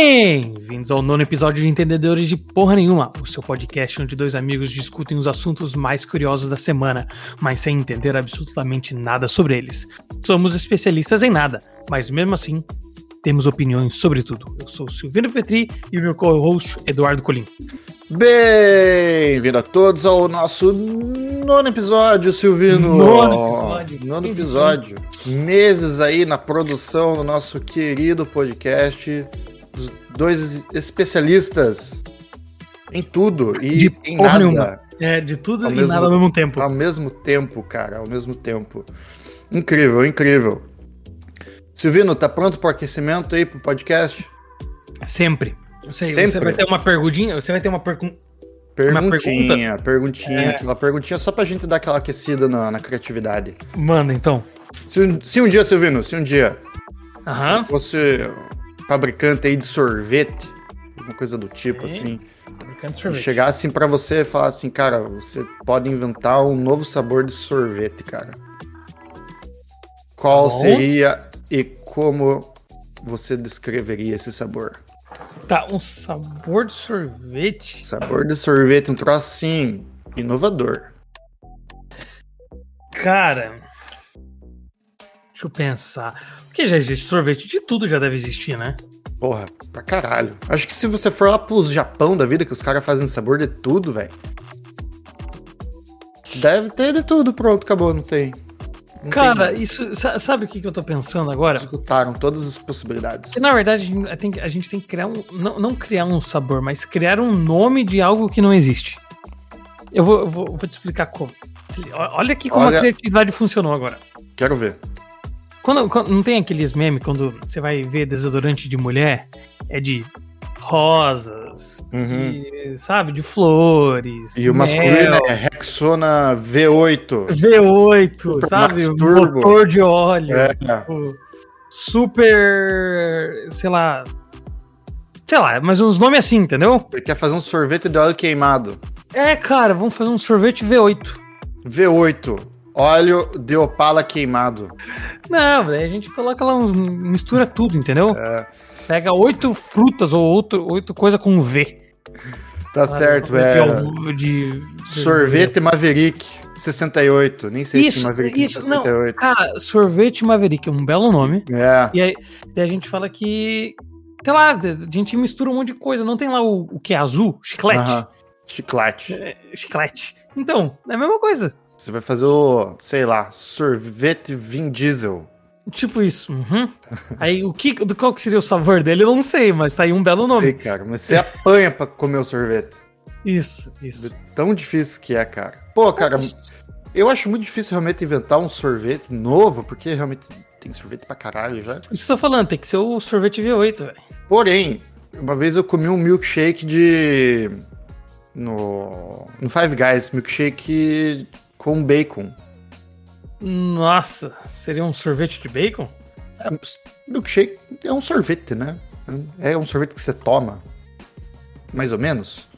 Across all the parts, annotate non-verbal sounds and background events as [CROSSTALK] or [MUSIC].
Bem-vindos ao nono episódio de Entendedores de Porra Nenhuma, o seu podcast onde dois amigos discutem os assuntos mais curiosos da semana, mas sem entender absolutamente nada sobre eles. Somos especialistas em nada, mas mesmo assim temos opiniões sobre tudo. Eu sou o Silvino Petri e o meu co-host Eduardo Colim. Bem-vindo a todos ao nosso nono episódio, Silvino. Nono episódio. Nono episódio. Meses aí na produção do nosso querido podcast. Dois especialistas em tudo e De em nada. nenhuma. É, de tudo Ao e mesmo- nada ao mesmo tempo. Ao mesmo tempo, cara, ao mesmo tempo. Incrível, incrível. Silvino, tá pronto pro aquecimento aí pro podcast? Sempre. Eu sei, Sempre. Você vai ter uma perguntinha, você vai ter uma pergunta. Perguntinha, perguntinha, É. aquela perguntinha só pra gente dar aquela aquecida na, na criatividade. Manda então. Se, se um dia, Silvino, se um dia Aham. se fosse fabricante aí de sorvete, alguma coisa do tipo, Sim. assim, Fabricante de sorvete. chegar assim pra você e falar assim, cara, você pode inventar um novo sabor de sorvete, cara. Qual Tá seria e como você descreveria esse sabor? Tá, um sabor de sorvete. Sabor de sorvete, um troço assim, inovador. Cara. Deixa eu pensar. Porque já existe sorvete de tudo, já deve existir, né? Porra, pra caralho. Acho que se você for lá pros Japão da vida, que os caras fazem sabor de tudo, velho. Deve ter de tudo, pronto, acabou, não tem. Não Cara, tem isso. sa- Sabe o que, que eu tô pensando agora? escutaram todas as possibilidades. Que na verdade a gente tem, que- a gente tem que criar um. Não, não criar um sabor, mas criar um nome de algo que não existe. Eu vou, eu vou, eu vou te explicar como. Olha aqui como Olha- a criatividade funcionou agora. Quero ver. Quando, quando- não tem aqueles memes quando você vai ver desodorante de mulher? É de rosas, Uhum. de, sabe? De flores. E o mel, masculino é Rexona V8. V8, Super sabe? Motor de óleo. É, tipo, super. Sei lá. Sei lá, mas uns nomes assim, entendeu? ele quer fazer um sorvete de óleo queimado. É, cara, vamos fazer um sorvete V8. V8. Óleo de opala queimado. Não, daí a gente coloca lá uns. mistura tudo, entendeu? É, Pega oito frutas ou outro, oito coisas com V. tá certo, é. De, de- Sorvete Maverick 68. Nem sei se Isso, Maverick isso, não. 68. Cara, sorvete Maverick é um belo nome. É. E aí, a gente fala que. Sei lá, a gente mistura um monte de coisa. Não tem lá o, o que é azul? Chiclete? Aham. Chiclete. É, chiclete. Então, é a mesma coisa. Você vai fazer o, sei lá, sorvete Vin Diesel. Tipo isso. uhum. Aí, o que, do qual que seria o sabor dele, eu não sei, mas tá aí um belo nome. cara, mas você apanha pra comer o sorvete. Isso, isso. Tão difícil que é, cara. Pô, cara, eu acho muito difícil realmente inventar um sorvete novo, porque realmente tem sorvete pra caralho já. Isso que eu tô falando, tem que ser o sorvete V8, velho. Porém, uma vez eu comi um milkshake de. No. No Five Guys, milkshake com bacon. Nossa, seria um sorvete de bacon? É, milkshake é um sorvete, né? É um sorvete que você toma. Mais ou menos.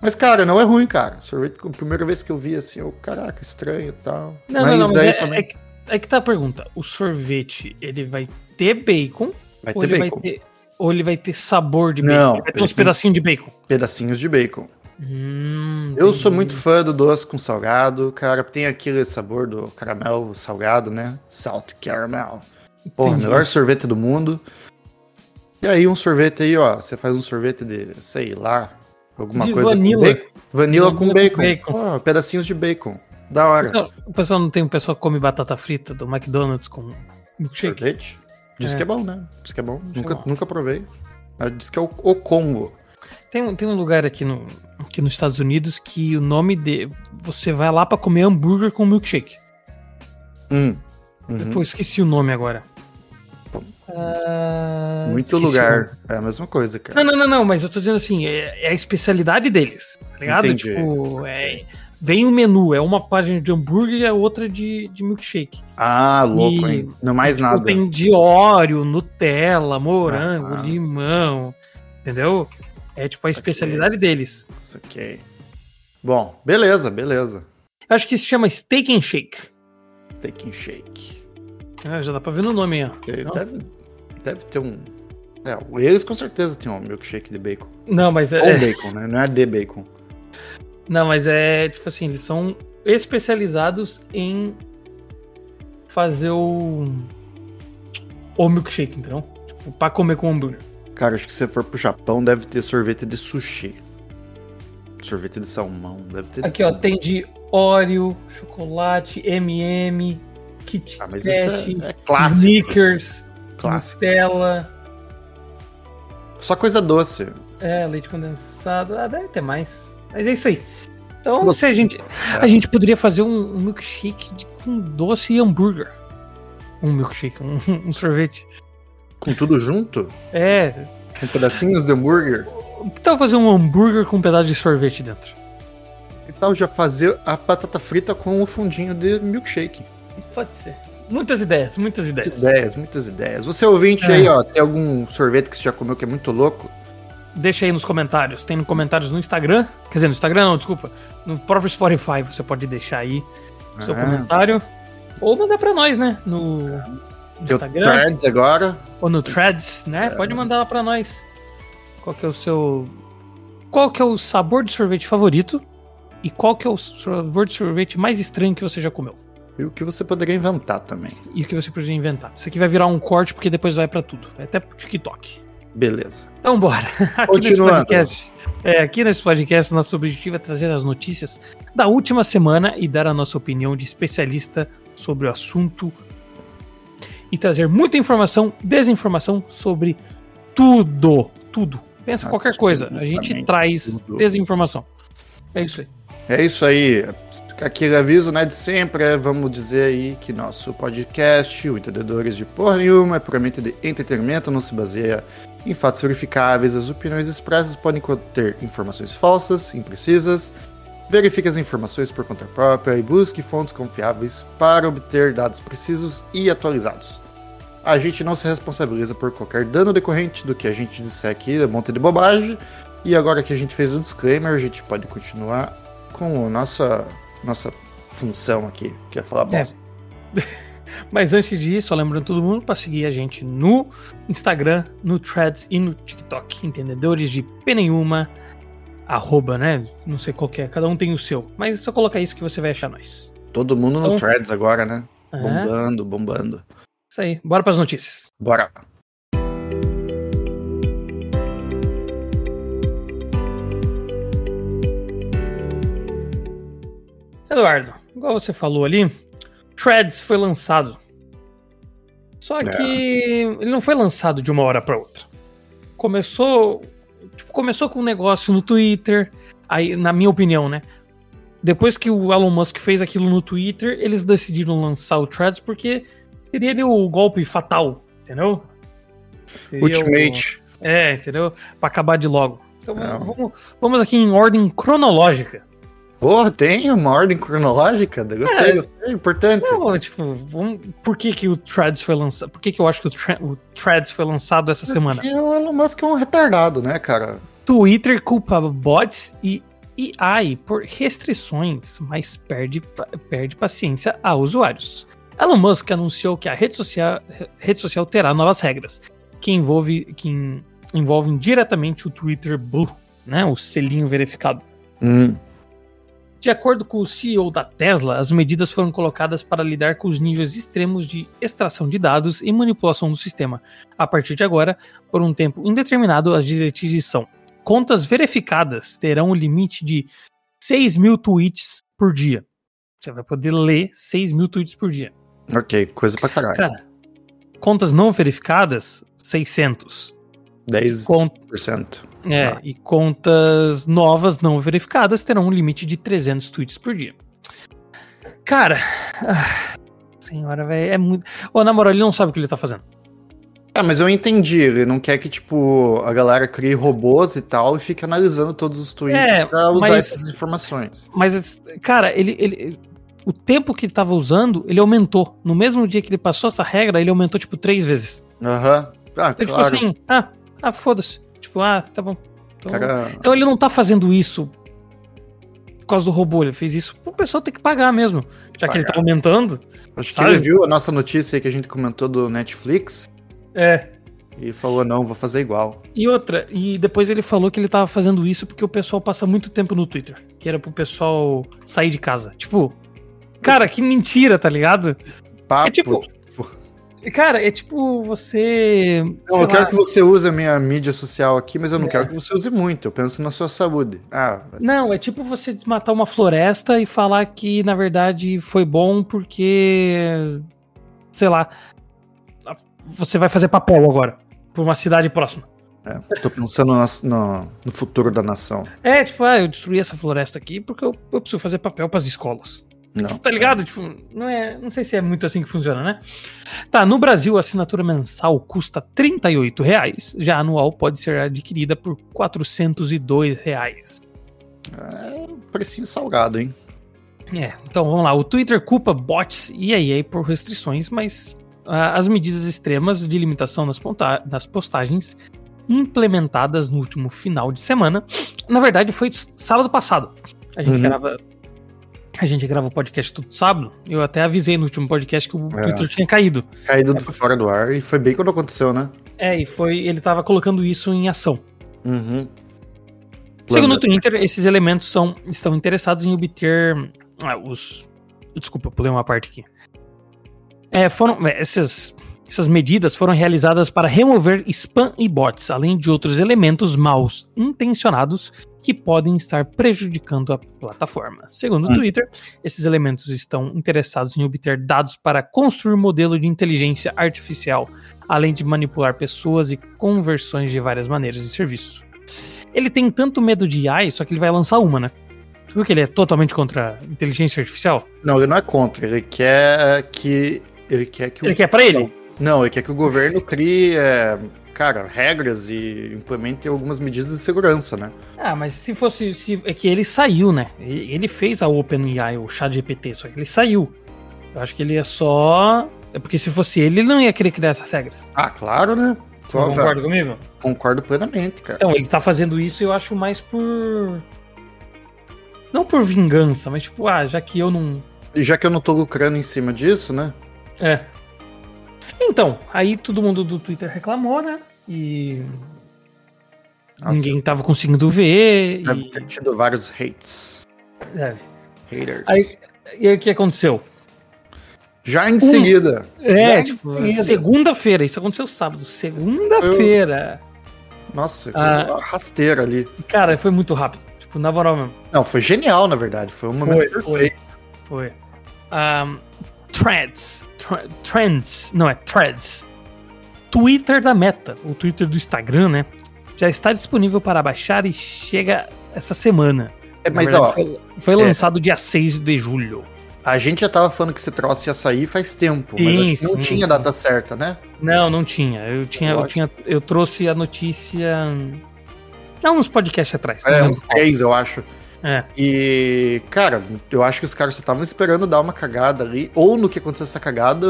Mas, cara, não é ruim, cara. Sorvete, a primeira vez que eu vi assim, eu, caraca, estranho e tal. Não, mas não, não, mas é, também é que, é que tá a pergunta. O sorvete, ele vai ter bacon? vai ter bacon. vai ter ou ele vai ter sabor de Não, bacon? Vai ter uns tem- pedacinhos de bacon. Pedacinhos de bacon. Hum, Eu sou muito fã do doce com salgado, cara. Tem aquele sabor do caramelo salgado, né? Salt caramel. Porra, Entendi. melhor sorvete do mundo. E aí, um sorvete aí, ó. Você faz um sorvete de, sei lá, alguma De coisa vanilla. com bacon. Vanilla, com Vanilla bacon. com bacon. Ó, pedacinhos de bacon. Da hora. O pessoal não tem um pessoal que come batata frita do McDonald's com milkshake? Sorvete? Diz É. que é bom, né? Diz que é bom. que é Nunca, bom. nunca provei. Diz que é o, o Congo. Tem, um- tem um lugar aqui, no, aqui nos Estados Unidos que o nome de. Você vai lá pra comer hambúrguer com milkshake. Hum. Uhum. Pô, esqueci o nome agora. Ah, Muito lugar. É a mesma coisa, cara. Não, não, não, não, mas eu tô dizendo assim, é, é a especialidade deles, tá ligado? Entendi. Tipo, é, vem o menu, é uma página de hambúrguer e a outra de, de milkshake. Ah, louco, E- hein? Não mais Tipo, nada. Tem de Oreo, Nutella, morango, Ah. limão, entendeu? É tipo a Saquei. especialidade deles. Isso aqui. Bom, beleza, beleza. Acho que se chama Steak and Shake. Steak and shake. Ah, já dá pra ver no nome aí, ó. Deve, deve ter um É, eles com certeza tem um milkshake de bacon. Não, mas é. Ou bacon, né? Não é de bacon. Não, mas é tipo assim, eles são especializados em fazer o. O milkshake, então. Tipo, pra comer com hambúrguer. Cara, acho que se você for pro Japão, deve ter sorvete de sushi. Sorvete de salmão, deve ter. Aqui, ó, tem de Oreo, chocolate, MM, Kit Ah, mas Kat, isso é, é clássico. Snickers, Clássico. Nutella, Só coisa doce. é, leite condensado. Ah, deve ter mais. Mas é isso aí. Então, Você- se a, gente, a gente poderia fazer um, um milkshake de- com doce e hambúrguer. Um milkshake, um, [LAUGHS] um sorvete. Com tudo junto? É. Com pedacinhos de hambúrguer? Que tal fazer um hambúrguer com um pedaço de sorvete dentro? Que tal já fazer a batata frita com o fundinho de milkshake? Pode ser. Muitas ideias, muitas ideias. Muitas ideias, muitas ideias. Você ouvinte É. aí, ó, tem algum sorvete que você já comeu que é muito louco? Deixa aí nos comentários. Tem comentários no Instagram. Quer dizer, no Instagram não, desculpa. No próprio Spotify você pode deixar aí seu Ah. comentário. Ou mandar pra nós, né? No, no Instagram. Threads agora. Ou no Threads, É. né? Pode mandar lá pra nós. Qual que é o seu. Qual que é o sabor de sorvete favorito? E qual que é o sabor de sorvete mais estranho que você já comeu? E o que você poderia inventar também. E o que você poderia inventar? Isso aqui vai virar um corte porque depois vai pra tudo. Vai até pro TikTok. Beleza. Então bora. [LAUGHS] Aqui nesse podcast. É, aqui nesse podcast, nosso objetivo é trazer as notícias da última semana e dar a nossa opinião de especialista sobre o assunto. E trazer muita informação, desinformação sobre tudo. Tudo. Pensa em qualquer coisa. A gente traz tudo. desinformação. É isso aí. É isso aí. Aquele aviso, né, de sempre, é, vamos dizer aí que nosso podcast, o Entendedores de Porra Nenhuma, é puramente de entretenimento, não se baseia em fatos verificáveis. As opiniões expressas podem conter informações falsas, imprecisas. Verifique as informações por conta própria e busque fontes confiáveis para obter dados precisos e atualizados. A gente não se responsabiliza por qualquer dano decorrente do que a gente disser aqui, é um monte de bobagem. E agora que a gente fez o disclaimer, a gente pode continuar com a nossa, nossa função aqui, que é falar É. bosta. [LAUGHS] Mas antes disso, só lembrando todo mundo para seguir a gente no Instagram, no Threads e no TikTok. Entendedores de P nenhuma, arroba, né? Não sei qual é, cada um tem o seu. Mas é só colocar isso que você vai achar nós. Todo mundo no Então- Threads agora, né? É, Bombando, bombando. isso aí. Bora para as notícias. Bora. Eduardo, igual você falou ali, Threads foi lançado. Só que ele não foi lançado de uma hora para outra. Começou, tipo, começou com um negócio no Twitter, aí na minha opinião, né? Depois que o Elon Musk fez aquilo no Twitter, eles decidiram lançar o Threads porque seria ali o golpe fatal, entendeu? Seria o- Ultimate. É, entendeu? Pra acabar de logo. Então Não. vamos, vamos aqui em ordem cronológica. Porra, tem uma ordem cronológica? Gostei, É. gostei. Importante. Não, tipo, vamos, por que, que o Threads foi lançado? Por que, que eu acho que o, Thre- o Threads foi lançado essa semana? Porque o Elon Musk é um retardado, né, cara? Twitter culpa bots e AI por restrições, mas perde, perde paciência a usuários. Elon Musk anunciou que a rede social, rede social terá novas regras, que, envolve, que en- envolvem diretamente o Twitter Blue, né, o selinho verificado. Hum, De acordo com o CEO da Tesla, as medidas foram colocadas para lidar com os níveis extremos de extração de dados e manipulação do sistema. A partir de agora, por um tempo indeterminado, as diretrizes são: contas verificadas terão o limite de 6 mil tweets por dia. Você vai poder ler 6 mil tweets por dia. ok, coisa pra caralho. Cara, contas não verificadas, 600. 10%. É, Ah. e contas novas não verificadas terão um limite de 300 tweets por dia. Cara, ah, senhora, velho, é muito. Ô, na moral, ele não sabe o que ele tá fazendo. Ah, mas eu entendi. Ele não quer que, tipo, a galera crie robôs e tal e fique analisando todos os tweets É, pra usar mas- essas informações. Mas, cara, ele, ele. O tempo que ele tava usando, ele aumentou. No mesmo dia que ele passou essa regra, ele aumentou, tipo, três vezes. Aham. Ah, Então, claro. tipo assim, ah, ah foda-se. Tipo, ah, tá bom. Então, cara... então ele não tá fazendo isso por causa do robô, ele fez isso o pessoal tem que pagar mesmo. Já que ele tá Pagar. aumentando. Acho que sabe? ele viu a nossa notícia aí que a gente comentou do Netflix. É. E falou, não, vou fazer igual. E outra, e depois ele falou que ele tava fazendo isso porque o pessoal passa muito tempo no Twitter. Que era pro pessoal sair de casa. Tipo, cara, que mentira, tá ligado? Papo, É tipo, Cara, é tipo você. Não, eu quero lá, que você use a minha mídia social aqui, mas eu não quero que você use muito. Eu penso na sua saúde. Ah, mas- Não, é tipo você desmatar uma floresta e falar que, na verdade, foi bom porque. Sei lá. Você vai fazer papel agora. Por uma cidade próxima. é, tô pensando nas- no, no futuro da nação. É, tipo, ah, eu destruí essa floresta aqui porque eu, eu preciso fazer papel pras escolas. Não. Tá ligado? Tipo, não é. Não sei se é muito assim que funciona, né? Tá, no Brasil a assinatura mensal custa 38 reais, já a anual pode ser adquirida por 402 reais. É um precinho salgado, hein? É, então vamos lá. O Twitter culpa bots e EA por restrições, mas ah, as medidas extremas de limitação nas, nas postagens implementadas no último final de semana, na verdade foi sábado passado. A gente Uhum. grava. A gente grava o podcast todo sábado. Eu até avisei no último podcast que o É. Twitter tinha caído. Caído do fora do ar e foi bem quando aconteceu, né? É, e foi. Ele tava colocando isso em ação. Uhum. Segundo o. Twitter, esses elementos são, estão interessados em obter ah, os. Desculpa, eu pulei uma parte aqui. É, foram, é, essas, essas medidas foram realizadas para remover spam e bots, além de outros elementos maus intencionados que podem estar prejudicando a plataforma. Segundo o Hum. Twitter, esses elementos estão interessados em obter dados para construir modelo de inteligência artificial, além de manipular pessoas e conversões de várias maneiras de serviço. Ele tem tanto medo de AI, só que ele vai lançar uma, né? Tu viu que ele é totalmente contra a inteligência artificial? Não, ele não é contra. Ele quer que. Ele quer que o. Ele quer pra ele? Não, ele quer que o governo crie, é, cara, regras e implemente algumas medidas de segurança, né? Ah, mas se fosse. Se, é que ele saiu, né? Ele fez a OpenAI, o chat GPT, só que ele saiu. Eu acho que ele é só. É porque se fosse ele, ele não ia querer criar essas regras. Ah, claro, né? Você Só- concorda comigo? Concordo plenamente, cara. Então, ele tá fazendo isso eu acho mais por. Não por vingança, mas tipo, ah, já que eu não. E já que eu não tô lucrando em cima disso, né? É. Então, aí todo mundo do Twitter reclamou, né? E Nossa, ninguém tava conseguindo ver. deve E... ter tido vários hates. Deve. Haters. Aí, e aí o que aconteceu? Já em seguida. É, tipo, segunda-feira, isso aconteceu sábado. Segunda-feira. Nossa, Ah. rasteira ali. Cara, foi muito rápido. Tipo, na moral mesmo. Não, foi genial, na verdade. Foi um momento Foi, perfeito. Foi. Ahn, threads. Tre- trends. Não, é threads. Twitter da Meta, o Twitter do Instagram, né? Já está disponível para baixar e chega essa semana. É, mas, verdade, ó, Foi, foi é. lançado dia 6 de julho. a gente já tava falando que esse troço ia sair faz tempo, mas Sim, acho que não sim, tinha sim. data certa, né? Não, não tinha. Eu tinha, eu Lógico. tinha, eu trouxe a notícia há uns podcasts atrás. É, lembro uns três, eu acho. É. E, cara, eu acho que os caras só estavam esperando dar uma cagada ali. Ou no que aconteceu essa cagada,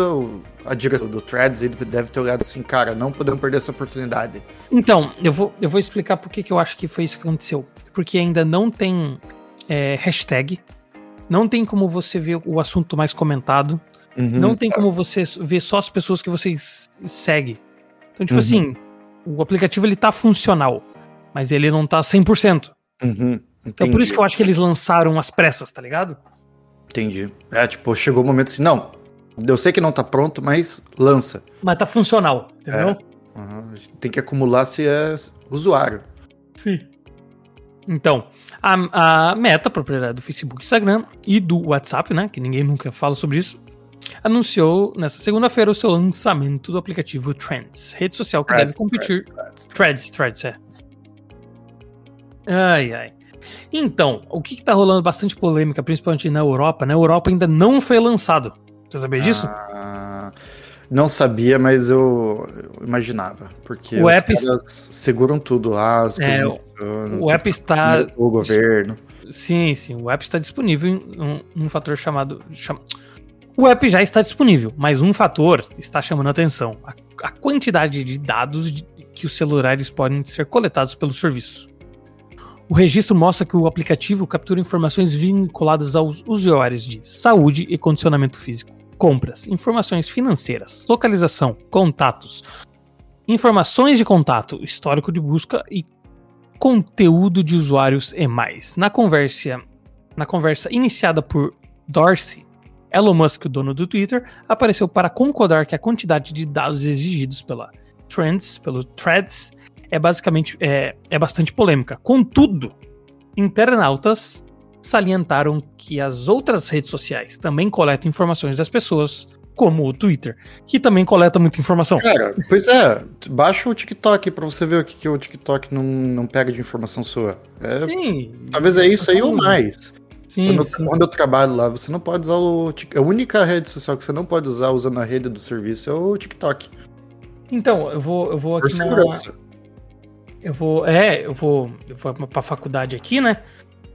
a direção do Threads deve ter olhado assim, cara, não podemos perder essa oportunidade. Então, eu vou, eu vou explicar por que eu acho que foi isso que aconteceu. Porque ainda não tem é, hashtag, não tem como você ver o assunto mais comentado, não tem como você ver só as pessoas que você segue. Então, tipo Uhum. assim, o aplicativo ele tá funcional, mas ele não tá 100%. Uhum, Então, por isso que eu acho que eles lançaram as pressas, tá ligado? Entendi. É, tipo, chegou o momento assim, não, eu sei que não tá pronto, mas lança. Mas tá funcional, entendeu? Uhum, a gente tem que acumular se é usuário. Sim. Então, a, a Meta, propriedade do Facebook Instagram e do WhatsApp, né? Que ninguém nunca fala sobre isso. Anunciou nessa segunda-feira o seu lançamento do aplicativo Trends, rede social que Threads, deve competir. Threads, Threads, Threads, é. Ai, ai. Então, o que, que tá rolando bastante polêmica, principalmente na Europa, né? A Europa ainda não foi lançado. Você sabia disso? Ah, não sabia, mas eu, imaginava. Porque O os app- seguram tudo lá, as É, funcionam, o app está o governo. Sim, sim. O app está disponível em um, um fator chamado. chama- O app já está disponível, mas um fator está chamando a atenção: a, a quantidade de dados de- que os celulares podem ser coletados pelo serviço. O registro mostra que o aplicativo captura informações vinculadas aos usuários de saúde e condicionamento físico, compras, informações financeiras, localização, contatos, informações de contato, histórico de busca e conteúdo de usuários e mais. Na conversa, na conversa iniciada por Dorsey, Elon Musk, o dono do Twitter, apareceu para concordar que a quantidade de dados exigidos pela Trends, pelo Threads, é basicamente é, é bastante polêmica. Contudo, internautas salientaram que as outras redes sociais também coletam informações das pessoas, como o Twitter, que também coleta muita informação. Cara, pois é, baixa o TikTok pra você ver o que, que o TikTok não, não pega de informação sua. É, Sim. Talvez é isso aí ou mais. Sim, Quando, sim. quando eu trabalho lá, você não pode usar o A única rede social que você não pode usar usando a rede do serviço é o TikTok. Então, eu vou, eu vou Por aqui na, segurança. Eu vou. É, eu vou. Eu vou pra faculdade aqui, né?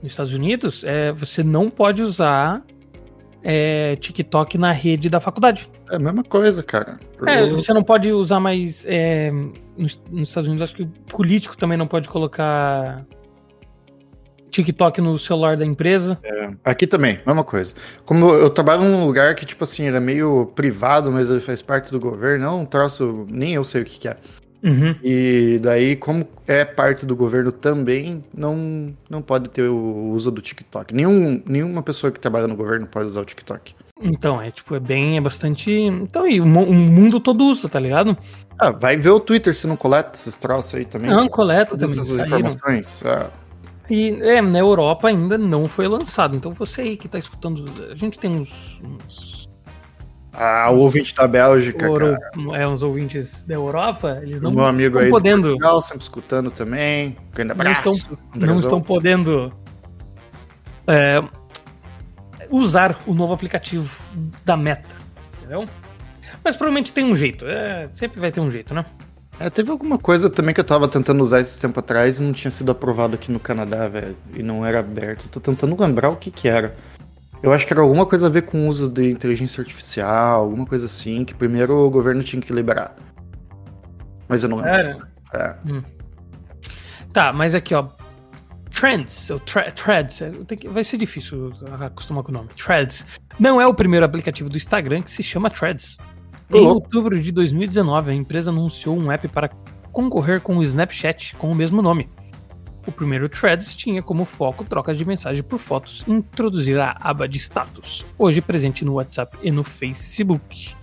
Nos Estados Unidos, é, você não pode usar é, TikTok na rede da faculdade. É a mesma coisa, cara. Por- É, você não pode usar mais. é, nos, nos Estados Unidos, acho que o político também não pode colocar TikTok no celular da empresa. Aqui também, mesma coisa. Como eu trabalho num lugar que, tipo assim, ele é meio privado, mas ele faz parte do governo, não um troço, nem eu sei o que, que é. Uhum. E daí, como é parte do governo também, não, não pode ter o uso do TikTok. Nenhum, nenhuma pessoa que trabalha no governo pode usar o TikTok. Então, é tipo, é bem, é bastante. Então, e o, o mundo todo usa, tá ligado? Ah, vai ver o Twitter se não coleta esses troços aí também. Não, coleta Todas também. essas saíram. informações. Ah, E é, na Europa ainda não foi lançado. Então você aí que tá escutando. A gente tem uns. uns Ah, o ouvinte da Bélgica, cara. é, uns ouvintes da Europa, eles não meu amigo estão aí podendo. do Portugal, sempre escutando também. Grande Não abraço. estão, não estão podendo é, usar o novo aplicativo da Meta. Entendeu? Mas provavelmente tem um jeito. é, sempre vai ter um jeito, né? É, teve alguma coisa também que eu tava tentando usar esse tempo atrás e não tinha sido aprovado aqui no Canadá, velho. E não era aberto. Tô tentando lembrar o que que era. Eu acho que era alguma coisa a ver com o uso de inteligência artificial, alguma coisa assim, que primeiro o governo tinha que liberar. Mas eu não lembro. Era. É. Tá, mas aqui, ó. Trends, ou thre- Threads, é, que- vai ser difícil acostumar com o nome. Threads não é o primeiro aplicativo do Instagram que se chama Threads. Em outubro de 2019, a empresa anunciou um app para concorrer com o Snapchat com o mesmo nome. O primeiro Threads tinha como foco troca de mensagem por fotos e introduzir a aba de status, hoje presente no WhatsApp e no Facebook.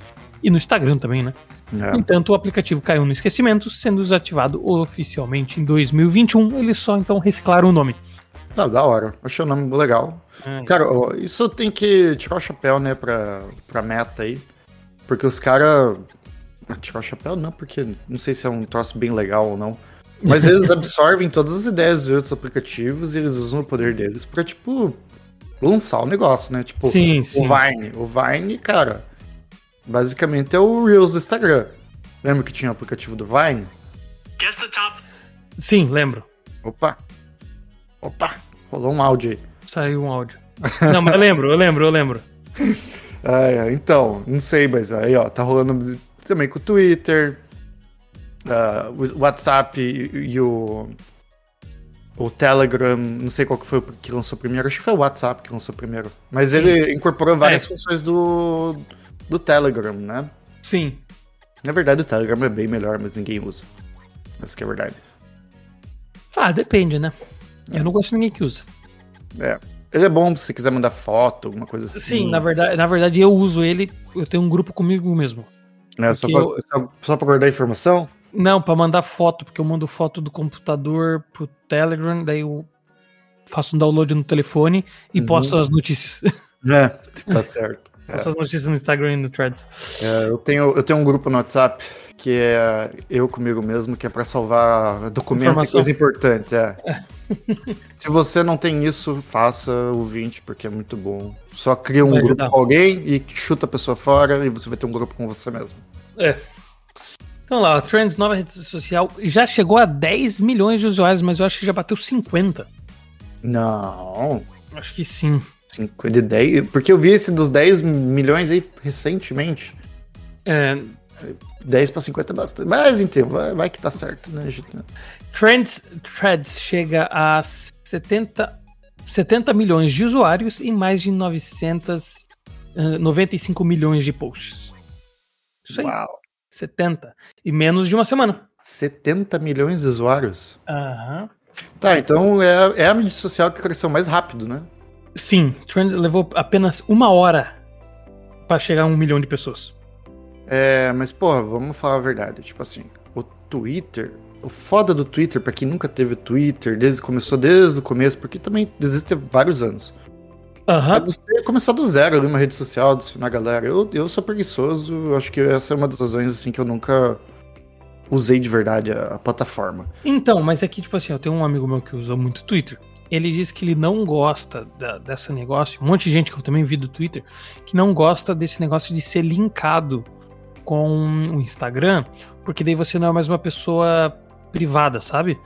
E no Instagram também, né? É. No entanto, o aplicativo caiu no esquecimento, sendo desativado oficialmente em 2021. Eles só então reciclaram o nome. Tá, da hora. Achei o nome legal. É, Cara, isso tem que tirar o chapéu, né, pra, pra meta aí. Porque os caras. Tirar o chapéu não, porque não sei se é um troço bem legal ou não. Mas eles absorvem todas as ideias de outros aplicativos e eles usam o poder deles pra, tipo, lançar o negócio, né? Tipo, sim, o sim. Vine. O Vine, cara, basicamente é o Reels do Instagram. Lembra que tinha o aplicativo do Vine? Sim, lembro. Opa! Opa! Rolou um áudio aí. Saiu um áudio. Não, mas eu lembro, eu lembro, eu lembro. [LAUGHS] Ah, é, então, não sei, mas aí, ó, tá rolando também com o Twitter, ah, o WhatsApp e, e o, o Telegram, não sei qual que foi que lançou primeiro, acho que foi o WhatsApp que lançou primeiro. Mas ele incorporou várias É. funções do, do Telegram, né? Sim. Na verdade, o Telegram é bem melhor, mas ninguém usa. Essa que é a verdade. Ah, depende, né? Eu não gosto de ninguém que usa. É. Ele é bom se você quiser mandar foto, alguma coisa assim. Sim, na verdade, na verdade eu uso ele, eu tenho um grupo comigo mesmo. né? Só, pra, só, só pra guardar informação? Não, pra mandar foto, porque eu mando foto do computador pro Telegram, daí eu faço um download no telefone e Uhum. posto as notícias. É, [LAUGHS] tá certo. É. Posto as notícias no Instagram e no Threads. É, eu, tenho, eu tenho um grupo no WhatsApp que é eu comigo mesmo, que é pra salvar documento e coisa importante. É. [LAUGHS] Se você não tem isso, faça o 20, porque é muito bom. Só cria um grupo com alguém e chuta a pessoa fora e você vai ter um grupo com você mesmo. É. Então lá, o Trends, nova rede social, já chegou a 10 milhões de usuários, mas eu acho que já bateu 50. Não, Acho que sim. 5 de 10. Porque eu vi esse dos 10 milhões aí recentemente. É, 10 pra 50 é bastante. Mas então, vai, vai que tá certo, né, gente? Trends, Threads chega a 70, 70 milhões de usuários e mais de 900, eh, 95 milhões de posts. Isso aí. Uau. 70. E menos de uma semana. 70 milhões de usuários? Aham. Tá, então é, é a mídia social que cresceu mais rápido, né? Sim, Trend levou apenas uma hora pra chegar a um milhão de pessoas. É, mas, porra, vamos falar a verdade. Tipo assim, o Twitter. O foda do Twitter, pra quem nunca teve Twitter, desde começou desde o começo, porque também existe há vários anos. Aham. É você começar do zero ali uma rede social, adicionar a galera. Eu, eu sou preguiçoso, acho que essa é uma das razões assim que eu nunca usei de verdade a, a plataforma. Então, mas é que, tipo assim, eu tenho um amigo meu que usa muito Twitter. Ele diz que ele não gosta da, dessa negócio. Um monte de gente que eu também vi do Twitter que não gosta desse negócio de ser linkado com o Instagram, porque daí você não é mais uma pessoa privada, sabe?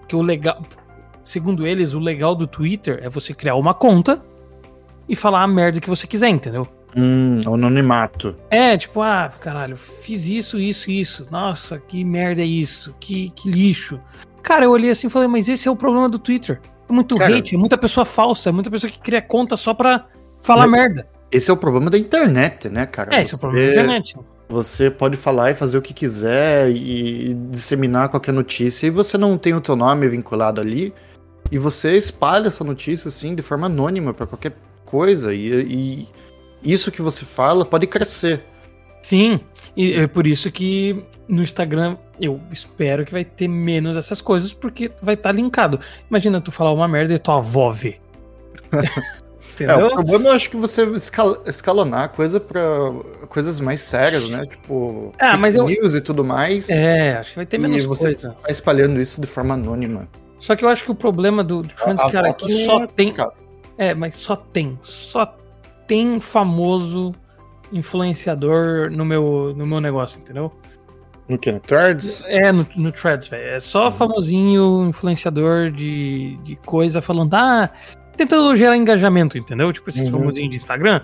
Porque o legal. Segundo eles, o legal do Twitter é você criar uma conta e falar a merda que você quiser, entendeu? Hum, anonimato. É, tipo, ah, caralho, fiz isso, isso, isso. Nossa, que merda é isso? Que, que lixo. Cara, eu olhei assim e falei, mas esse é o problema do Twitter. É muito Cara, hate, é muita pessoa falsa, é muita pessoa que cria conta só pra falar Mas- merda. Esse é o problema da internet, né, cara? É, esse é o problema da internet. Você pode falar e fazer o que quiser e disseminar qualquer notícia e você não tem o teu nome vinculado ali e você espalha essa notícia assim de forma anônima pra qualquer coisa e, e isso que você fala pode crescer. Sim, e é por isso que no Instagram eu espero que vai ter menos essas coisas, porque vai estar linkado. Imagina tu falar uma merda e tua avó vê. [LAUGHS] É, o problema eu acho que você escal- escalonar a coisa pra coisas mais sérias, né? Tipo, Ah, mas eu- news e tudo mais. É, acho que vai ter E menos você coisa. vai espalhando isso de forma anônima. Só que eu acho que o problema do, do Friends, A- a cara, é que é só tem. complicado. É, mas só tem. Só tem famoso influenciador no meu, no meu negócio, entendeu? No que? No Threads? É, no, no Threads, velho. É Uhum. só famosinho influenciador de, de coisa falando, ah, tentando gerar engajamento, entendeu? Tipo esses Uhum. famosinhos de Instagram.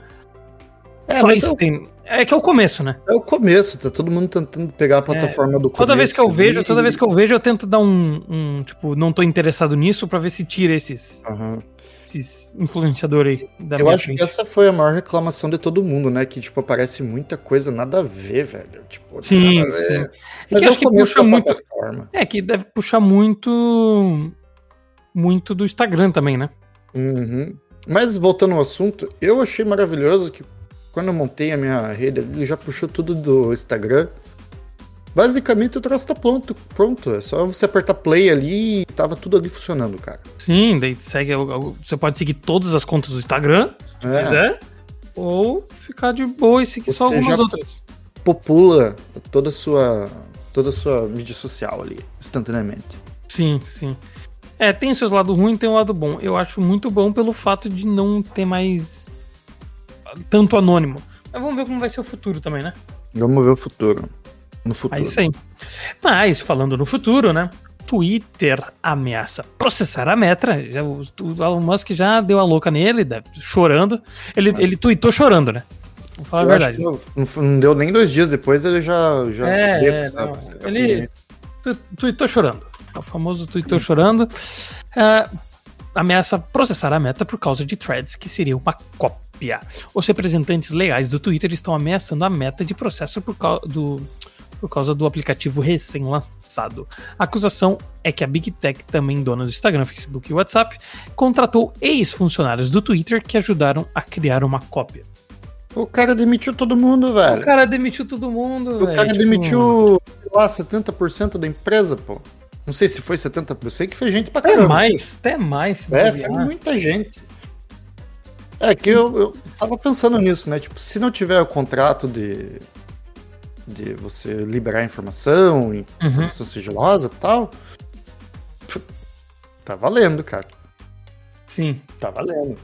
É, só mas isso é o, tem. É que é o começo, né? é o começo, tá todo mundo tentando pegar a plataforma do começo. Toda vez que eu vejo, ali. toda vez que eu vejo, eu tento dar um, um tipo, não tô interessado nisso pra ver se tira esses, Aham. Esses influenciadores aí da Eu acho frente. que essa foi a maior reclamação de todo mundo, né? Que, tipo, aparece muita coisa nada a ver, velho. Tipo, Sim, nada sim. É Mas que é acho que puxa muito. plataforma. É que deve puxar muito. Muito do Instagram também, né? Uhum. Mas voltando ao assunto, eu achei maravilhoso que quando eu montei a minha rede, ele já puxou tudo do Instagram. Basicamente o troço tá pronto, pronto. É só você apertar play ali e tava tudo ali funcionando, cara. Sim, daí segue. Você pode seguir todas as contas do Instagram, se tu É. quiser. Ou ficar de boa e seguir só Você algumas já- outras. Popula toda a sua toda a sua mídia social ali, instantaneamente. Sim, sim. É, tem seus lados ruins tem o lado bom. Eu acho muito bom pelo fato de não ter mais tanto anônimo. Mas vamos ver como vai ser o futuro também, né? Vamos ver o futuro. No futuro. aí. Mas, falando no futuro, né? Twitter ameaça processar a Meta. Já, o, Elon Musk já deu a louca nele, chorando. Ele, ele tweetou chorando, né? Vou falar a Eu acho verdade. não, não deu nem dois dias depois, ele já, já É, deu é, essa ele-. Tu- Tweetou chorando. É o famoso tweetou chorando. É, ameaça processar a meta por causa de threads, que seria uma cópia. Os representantes legais do Twitter estão ameaçando a meta de processo por, cau- do, por causa do aplicativo recém-lançado. A acusação é que a Big Tech, também dona do Instagram, Facebook e WhatsApp, contratou ex-funcionários do Twitter que ajudaram a criar uma cópia. O cara demitiu todo mundo, velho. O cara demitiu todo mundo. O velho, cara tipo- demitiu, sei lá, 70% da empresa, pô. Não sei se foi 70%, eu sei que foi gente pra Até caramba. mais, até mais. É, foi muita gente. É que eu, eu tava pensando nisso, né? Tipo, se não tiver o contrato de, de você liberar informação, Uhum. informação sigilosa e tal, tá valendo, cara. Sim. Tá valendo.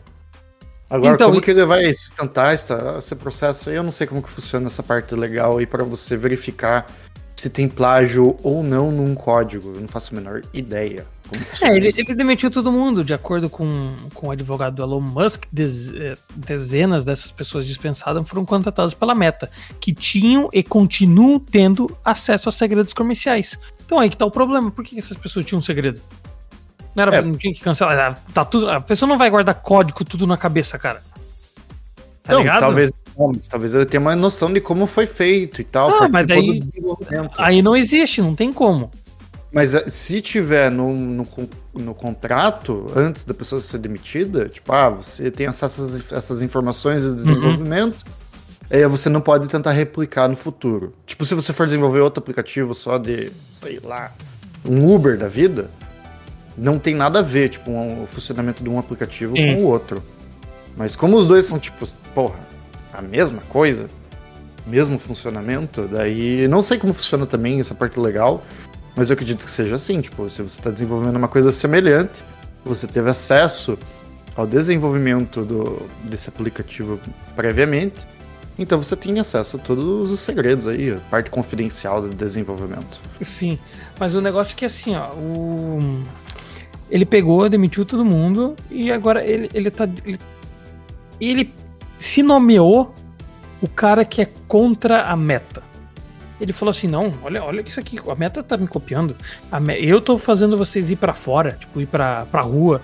Agora, Então, como e- que ele vai sustentar essa, esse processo aí? Eu não sei como que funciona essa parte legal aí para você verificar se tem plágio ou não num código. Eu não faço a menor ideia. É, ele, ele demitiu todo mundo, de acordo com, com o advogado do Elon Musk, dez- eh, dezenas dessas pessoas dispensadas foram contratadas pela Meta, que tinham e continuam tendo acesso a segredos comerciais. Então aí que tá o problema, por que essas pessoas tinham um segredo? Não, era, É. não tinha que cancelar, ah, tá tudo, a pessoa não vai guardar código tudo na cabeça, cara. Tá não, ligado? talvez talvez ele tenha uma noção de como foi feito e tal. Ah, mas daí-. Aí não existe, não tem como. Mas eh, se tiver no, no, no contrato, antes da pessoa ser demitida, tipo, ah, você tem acesso a essas, informações de desenvolvimento, aí você não pode tentar replicar no futuro. Tipo, se você for desenvolver outro aplicativo só de, sei lá, um Uber da vida, não tem nada a ver, tipo, um- o funcionamento de um aplicativo Sim. com o outro. Mas como os dois são, tipo, porra, a mesma coisa, mesmo funcionamento, daí não sei como funciona também essa parte legal, mas eu acredito que seja assim, tipo, se você está desenvolvendo uma coisa semelhante, você teve acesso ao desenvolvimento do, desse aplicativo previamente, então você tem acesso a todos os segredos aí, a parte confidencial do desenvolvimento. Sim, mas o negócio é que assim, ó, o... ele pegou, demitiu todo mundo e agora ele, ele tá. Ele, ele se nomeou o cara que é contra a meta. Ele falou assim: não, olha, olha isso aqui, a meta tá me copiando. Me- eu tô fazendo vocês ir pra fora, tipo, ir pra, pra rua.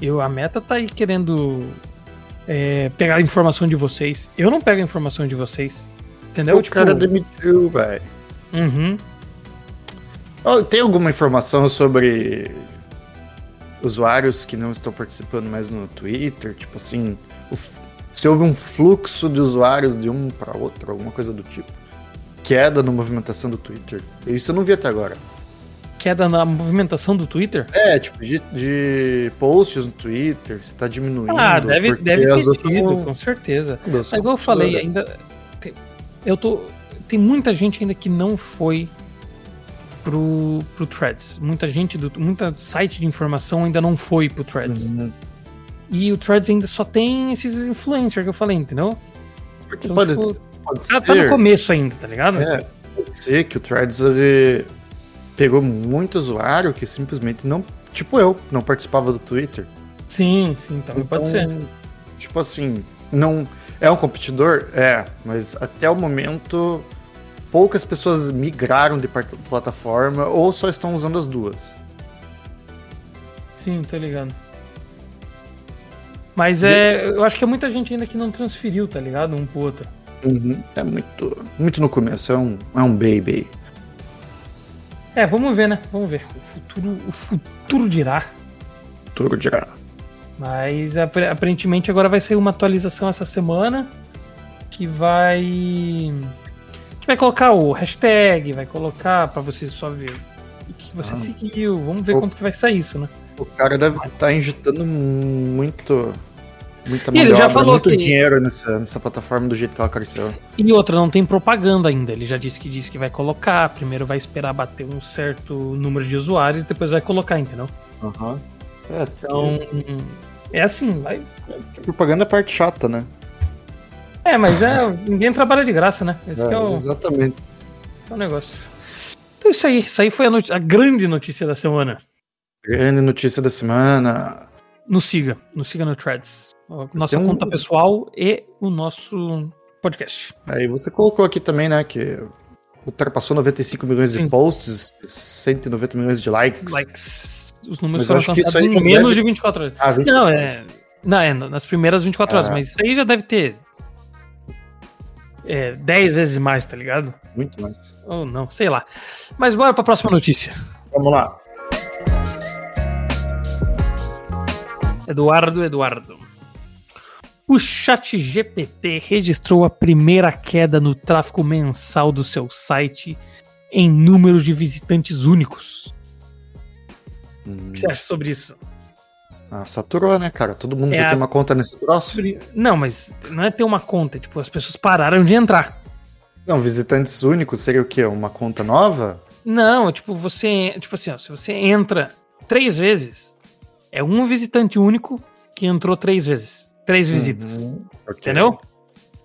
Eu, a meta tá aí querendo é, pegar a informação de vocês. Eu não pego a informação de vocês. Entendeu? o cara demitiu, velho. Uhum. Oh, tem alguma informação sobre usuários que não estão participando mais no Twitter? Tipo assim, o se houve um fluxo de usuários de um para outro, alguma coisa do tipo. Queda na movimentação do Twitter. Isso eu não vi até agora. Queda na movimentação do Twitter? É, tipo, de, de posts no Twitter, se tá diminuindo. Ah, deve, deve ter tido, com certeza. Mas igual eu falei, ainda. Tem, eu tô. Tem muita gente ainda que não foi pro, pro Threads. Muita gente, do, muita site de informação ainda não foi pro Threads. Uhum. E o Threads ainda só tem esses influencers que eu falei, entendeu? Porque Então, pode, tipo, pode Tá, ser. tá no começo ainda, tá ligado? É, pode ser que o Threads ele pegou muito usuário que simplesmente não. Tipo eu, não participava do Twitter. Sim, sim, também pode ser. Então, Tipo assim, não. É um competidor? É, mas até o momento poucas pessoas migraram de plataforma ou só estão usando as duas. Sim, tô ligado. Mas é. Eu acho que é muita gente ainda que não transferiu, tá ligado? Um pro outro. Uhum, É muito, muito no começo, é um, é um baby. É, vamos ver, né? Vamos ver. O futuro, o futuro dirá. Tudo dirá. Mas aparentemente agora vai sair uma atualização essa semana que vai que vai colocar o hashtag, vai colocar pra você só ver o que você Ah. seguiu. Vamos ver O- quanto que vai sair isso, né? O cara deve estar injetando muito. Muita E ele já obra, falou muito que- dinheiro nessa, nessa plataforma do jeito que ela cresceu. E outra, não tem propaganda ainda. Ele já disse que disse que vai colocar. Primeiro vai esperar bater um certo número de usuários, depois vai colocar, entendeu? Aham. É, Então, é assim, vai. propaganda é parte chata, né? É, mas é, ninguém trabalha de graça, né? Esse que é É, o, Exatamente. é o negócio. Então isso aí, isso aí foi a, a grande notícia da semana. Grande notícia da semana. Nos siga, nos siga no Threads. A Nossa um- conta pessoal e o nosso podcast. Aí você colocou aqui também, né, que ultrapassou 95 milhões Sim. de posts, 190 milhões de likes. Likes. Os números Mas foram alcançados em menos deve- de 24 horas. Ah, 20 Não, é. milhões. Não, é nas primeiras 24 horas, Ah. mas isso aí já deve ter. É, 10 vezes mais, tá ligado? Muito mais. Ou não, sei lá. Mas bora pra próxima notícia. Vamos lá. Eduardo, Eduardo. O Chat GPT registrou a primeira queda no tráfego mensal do seu site em número de visitantes únicos. O que você acha sobre isso? Ah, saturou, né, cara? Todo mundo É já a- tem uma conta nesse troço? Não, mas não é ter uma conta, tipo, as pessoas pararam de entrar. Não, visitantes únicos seria o quê? Uma conta nova? Não, tipo, você. Tipo assim, ó, se você entra três vezes, é um visitante único que entrou três vezes. Três visitas. Uhum, ok. Entendeu?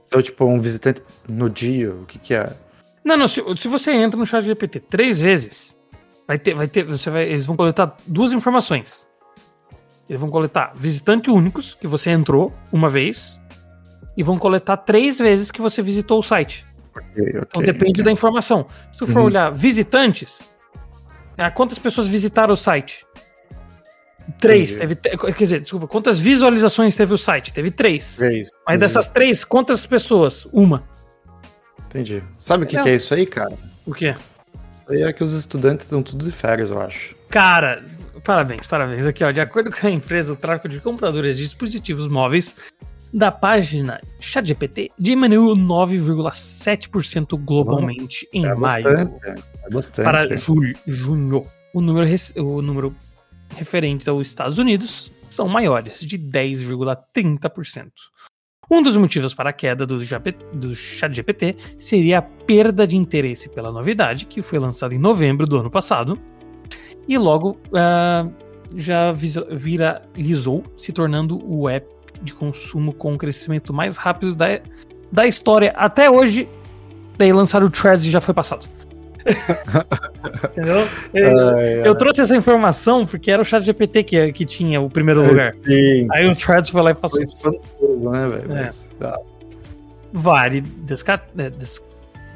Então, tipo, um visitante no dia, o que que é? Não, não, se, se você entra no chat GPT três vezes, vai ter, vai ter, você vai, eles vão coletar duas informações. Eles vão coletar visitante únicos, que você entrou uma vez, e vão coletar três vezes que você visitou o site. Ok, Então ok. depende da informação. Se tu for Uhum. olhar visitantes, ah, quantas pessoas visitaram o site? Três. Teve, quer dizer, desculpa, quantas visualizações teve o site? Teve três. Três. Mas três. dessas três, quantas pessoas? Uma. Entendi. Sabe o que, É. que é isso aí, cara? O quê? Aí é que os estudantes estão tudo de férias, eu acho. Cara, parabéns, parabéns. Aqui, ó, de acordo com a empresa, o tráfego de computadores e dispositivos móveis da página ChatGPT diminuiu 9,7% globalmente em É maio. bastante. É bastante. Para julho, junho, o número, o número referentes aos Estados Unidos são maiores, de 10,30%. Um dos motivos para a queda do, do ChatGPT seria a perda de interesse pela novidade, que foi lançada em novembro do ano passado, e logo ah, já viralizou, se tornando o app de consumo com o crescimento mais rápido da, da história até hoje. Daí lançaram o Threads e já foi passado. Entendeu? Ai, Eu trouxe essa informação porque era o chat GPT que, que tinha o primeiro lugar. Sim. Aí o Threads foi lá e passou. Foi espantoso, né, velho? É. Mas, ah, Vale desca- é, des-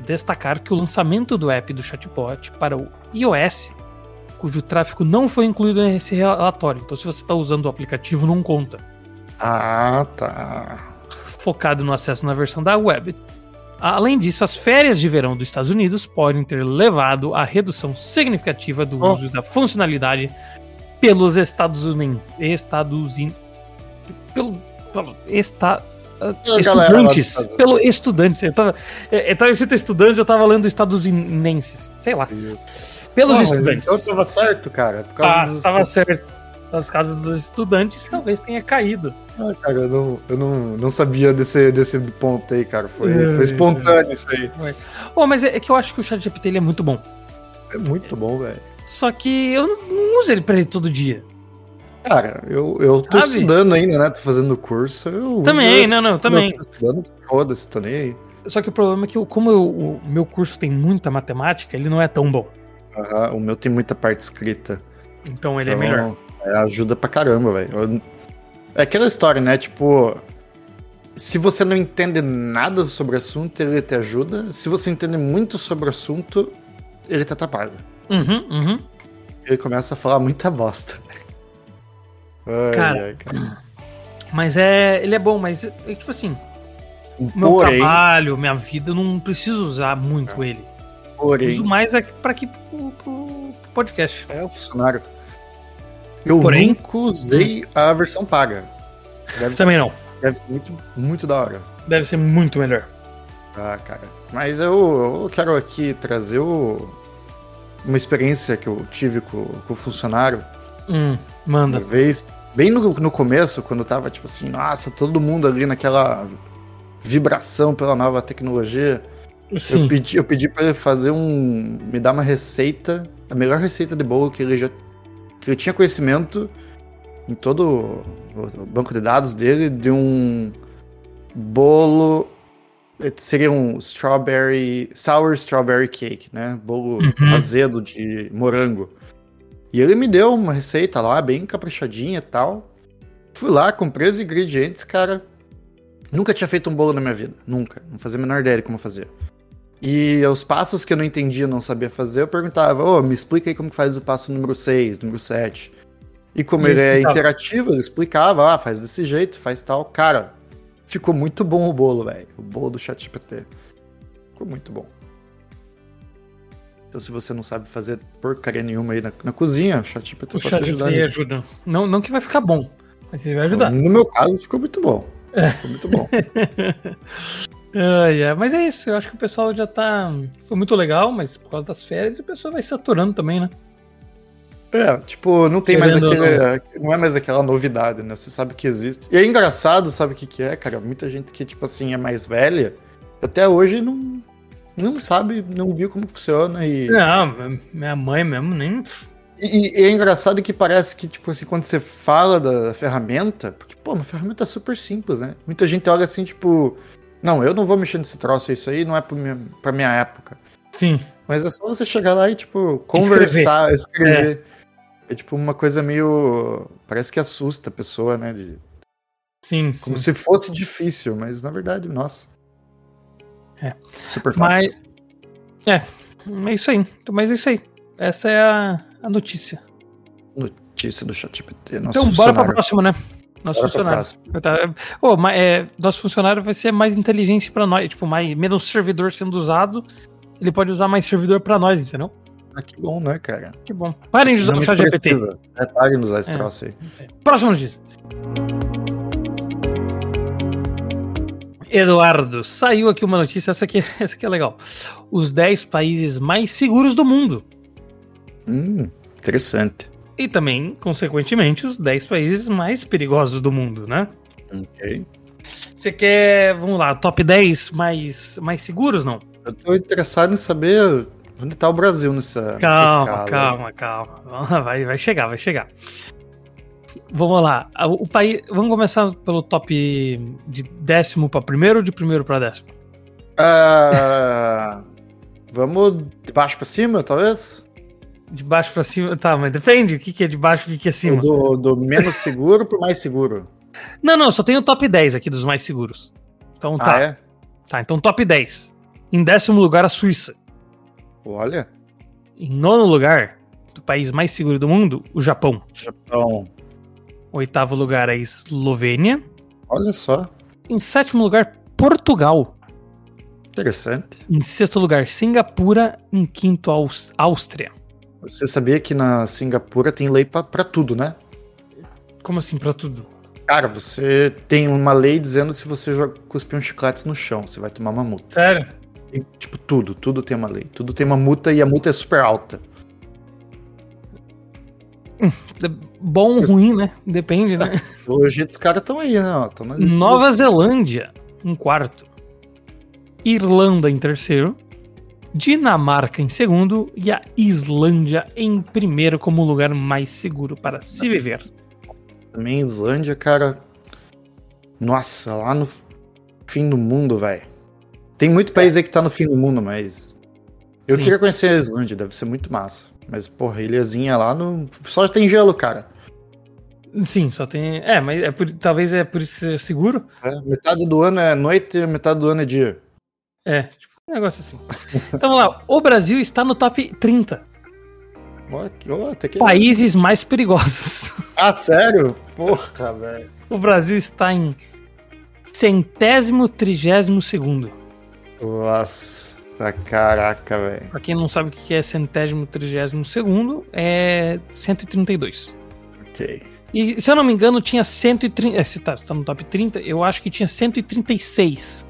destacar que o lançamento do app do chatbot para o iOS, cujo tráfego não foi incluído nesse relatório. Então, se você está usando o aplicativo, não conta. Ah, tá. Focado no acesso na versão da web. Além disso, as férias de verão dos Estados Unidos podem ter levado à redução significativa do Oh. uso da funcionalidade pelos Estados Unidos. Estados Unidos. Pelo, pelo esta, ah, galera estudantes. Pelo estudantes. Eu tava, é, eu tava escrito estudante, eu tava lendo estadunidenses. Sei lá. Isso. Pelos Porra, estudantes. Então tava certo, cara. Por causa Tá, dos tava estudantes. certo. Nas casas dos estudantes, talvez tenha caído. Ah, cara, eu não, eu não, não sabia desse, desse ponto aí, cara. Foi, É, foi espontâneo isso aí. Oh, mas é, é que eu acho que o ChatGPT ele é muito bom. É muito bom, velho. Só que eu não, não uso ele pra ele todo dia. Cara, eu, eu tô Sabe? estudando ainda, né? Tô fazendo curso. Eu uso Também, ele. não, não, Eu também. Tô estudando, foda-se, tô nem aí. Só que o problema é que, eu- como eu- o meu curso tem muita matemática, ele não é tão bom. Aham, o meu tem muita parte escrita. Então ele é Então, melhor. É, ajuda pra caramba, velho. É aquela história, né? Tipo, se você não entende nada sobre o assunto, ele te ajuda. Se você entende muito sobre o assunto, ele te atrapalha. Uhum, uhum. Ele começa a falar muita bosta. Ai, Cara, ai, cara. Mas é. Ele é bom, mas é, é tipo assim, meu Porém, trabalho, minha vida, eu não preciso usar muito ele. porém, Uso mais aqui pra aqui pro, pro- pro podcast. é o funcionário. Eu Porém- nunca usei a versão paga. Deve Também ser- não. Deve ser muito, muito da hora. Deve ser muito melhor. Ah, cara. Mas eu, eu quero aqui trazer o- uma experiência que eu tive com, com o funcionário. Hum, Uma manda. vez, bem no, no começo, quando tava tipo assim, nossa, todo mundo ali naquela vibração pela nova tecnologia. Eu Sim. pedi, eu pedi para ele fazer um. me dar uma receita, a melhor receita de bolo que ele já. Que ele tinha conhecimento em todo o banco de dados dele de um bolo. eh, Seria um strawberry. sour strawberry cake, né? Bolo Uhum. azedo de morango. E ele me deu uma receita lá, bem caprichadinha e tal. Fui lá, comprei os ingredientes, cara. Nunca tinha feito um bolo na minha vida. Nunca. Não fazia a menor ideia de como fazer. E os passos que eu não entendia, não sabia fazer, eu perguntava, ô, me explica aí como que faz o passo número 6, número 7. E como Ele ele é interativo, ele explicava, ah, faz desse jeito, faz tal. Cara, ficou muito bom o bolo, velho. O bolo do ChatGPT. Ficou muito bom. Então se você não sabe fazer porcaria nenhuma aí na, na cozinha, o ChatGPT pode te ajudar nisso. ajuda. Não, não que vai ficar bom, mas ele vai ajudar. No meu caso, ficou muito bom. É. Ficou muito bom. [LAUGHS] Ai, ai, Mas é isso, eu acho que o pessoal já tá. Foi muito legal, mas por causa das férias o pessoal vai saturando também, né? É, tipo, não tem mais Querendo ou aquele. Não é mais aquela novidade, né? Você sabe que existe. E é engraçado, sabe o que, que é, cara? Muita gente que, tipo assim, é mais velha, até hoje não, não sabe, não viu como funciona. E, Não, minha mãe mesmo nem. e, e é engraçado que parece que, tipo assim, quando você fala da ferramenta, porque, pô, uma ferramenta super simples, né? Muita gente olha assim, tipo, não, eu não vou mexer nesse troço, isso aí não é pra minha, pra minha época. Sim. Mas é só você chegar lá e, tipo, conversar, escrever. É, tipo uma coisa meio. Parece que assusta a pessoa, né? de- Sim, sim. Como se fosse difícil, mas na verdade, nossa. É. Super fácil. Mas. É, é isso aí. Mas é isso aí. Essa é a, a notícia. notícia do ChatGPT. Então, bora pra próxima, né? Nosso Bora funcionário. Tá. Ô, mas, é, nosso funcionário vai ser mais inteligente pra nós. Tipo, mais, menos servidor sendo usado. Ele pode usar mais servidor pra nós, entendeu? Ah, que bom, né, cara? Que bom. Parem de usar o chat GPT. É, parem de usar esse É. troço aí. Próxima notícia. Eduardo, saiu aqui uma notícia, essa aqui, [LAUGHS] essa aqui é legal. Os 10 países mais seguros do mundo. Hum, interessante. E também, consequentemente, os 10 países mais perigosos do mundo, né? Ok. Você quer, vamos lá, top 10 mais, mais seguros, não? Eu tô interessado em saber onde tá o Brasil nessa, nessa Calma, escala. calma, calma. Vai, vai chegar, vai chegar. Vamos lá. O país, vamos começar pelo top de décimo para primeiro ou de primeiro para décimo? Ah, vamos de baixo pra cima, talvez? De baixo para cima, tá, mas depende. O que, que é de baixo e o que, que é acima? Do, do menos seguro pro mais seguro. Não, não, só tem o top 10 aqui dos mais seguros. Então tá. Ah, é? Tá, então top 10. Em décimo lugar, a Suíça. Olha, Em nono lugar, do país mais seguro do mundo, o Japão. Japão. Oitavo lugar, a Eslovênia. Olha só, Em sétimo lugar, Portugal. interessante. Em sexto lugar, Singapura. Em quinto, Áustria. Você sabia que na Singapura tem lei pra, pra tudo, né? Como assim pra tudo? Cara, você tem uma lei dizendo se você joga, cuspir uns chicletes no chão, você vai tomar uma multa. Sério? Tem, tipo, tudo, tudo tem uma lei. Tudo tem uma multa e a multa é super alta. Bom ou ruim, né? Depende, né? [LAUGHS] Hoje os caras estão aí, né? Tão Nova Zelândia em quarto. Irlanda em terceiro. Dinamarca em segundo. E a Islândia em primeiro como lugar mais seguro para se viver. Também Islândia, cara. Nossa, lá no fim do mundo, velho. Tem muito país aí que tá no fim do mundo, mas. Eu Sim. queria conhecer a Islândia, deve ser muito massa. Mas, porra, ilhazinha lá no. Só tem gelo, cara. Sim, só tem. É, mas é por- talvez é por isso que seja seguro. É, metade do ano é noite e metade do ano é dia. É, tipo, um negócio assim. Então vamos lá. O Brasil está no top 30 Ó, que- países mais perigosos. [LAUGHS] Ah, sério? Porra, velho. O Brasil está em centésimo trigésimo segundo. Nossa, caraca, velho. Pra quem não sabe o que é centésimo trigésimo segundo, é 132. Ok. E se eu não me engano, tinha 130. É, você tá, você tá no top 30, eu acho que tinha 136.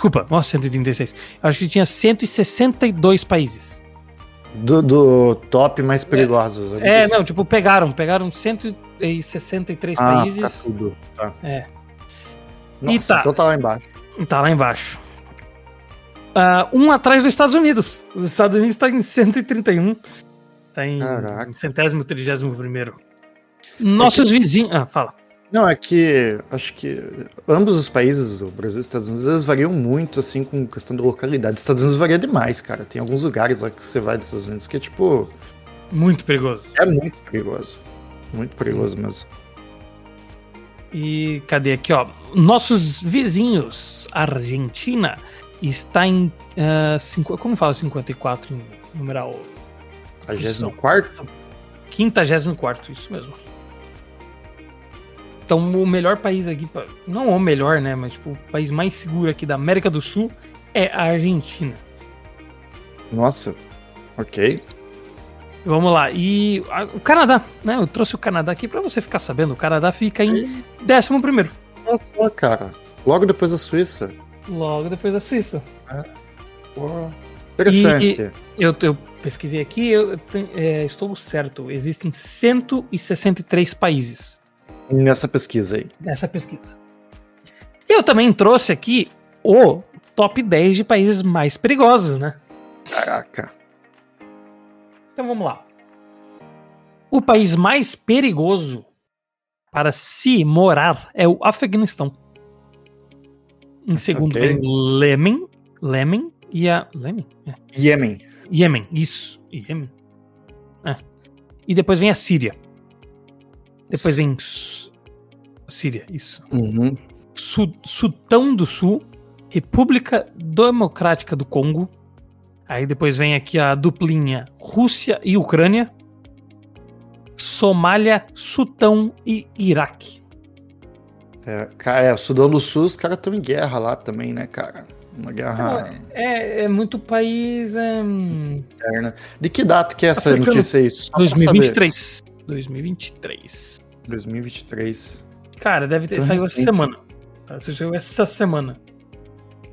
Desculpa, nossa, 136. Eu acho que tinha 162 países. Do, do top mais perigosos. É, disse. não, tipo, pegaram, pegaram 163 Ah, tá países. tudo. Tá. É. Nossa, tá. então tá lá embaixo. Tá lá embaixo. Ah, um atrás dos Estados Unidos. Os Estados Unidos tá em 131. Tá em Caraca. centésimo, trigésimo primeiro. Nossos vizinhos. Ah, fala. Não, é que acho que ambos os países, o Brasil e os Estados Unidos, eles variam muito, assim, com questão da localidade. Os Estados Unidos varia demais, cara. Tem alguns lugares lá que você vai dos Estados Unidos que é, tipo, Muito perigoso. é muito perigoso. Muito perigoso mesmo. E cadê aqui, ó? Nossos vizinhos, Argentina, está em. ah, cinqu- como fala 54 em numeral? A 24 54, isso mesmo. Então, o melhor país aqui, não o melhor, né? Mas tipo, o país mais seguro aqui da América do Sul é a Argentina. Nossa, ok. Vamos lá. E a- o Canadá, né? Eu trouxe o Canadá aqui pra você ficar sabendo. O Canadá fica em 11 primeiro, Olha só, cara. Logo depois da Suíça. logo depois da Suíça. Pô, interessante. Eu, eu pesquisei aqui, eu é, estou certo. Existem 163 países Nessa pesquisa aí. nessa pesquisa. Eu também trouxe aqui o top 10 de países mais perigosos, né? Caraca. Então vamos lá. O país mais perigoso para se morar é o Afeganistão. Em segundo Ok. vem Lemen, Lemen e a Lemen? É. Iêmen. Iêmen, isso, Iêmen. É. E depois vem a Síria. Depois vem Su- Síria, isso. Uhum. Su- Sudão do Sul, República Democrática do Congo. Aí depois vem aqui a duplinha Rússia e Ucrânia. Somália, Sutão e Iraque. É, é, Sudão do Sul, os caras estão em guerra lá também, né, cara? Uma guerra É, é muito país. É... interna. De que data que é essa Africano. notícia aí? Só pra 2023. 2023. saber. 2023. Cara, deve ter Tão saiu essa semana. Tá, Saiu essa semana.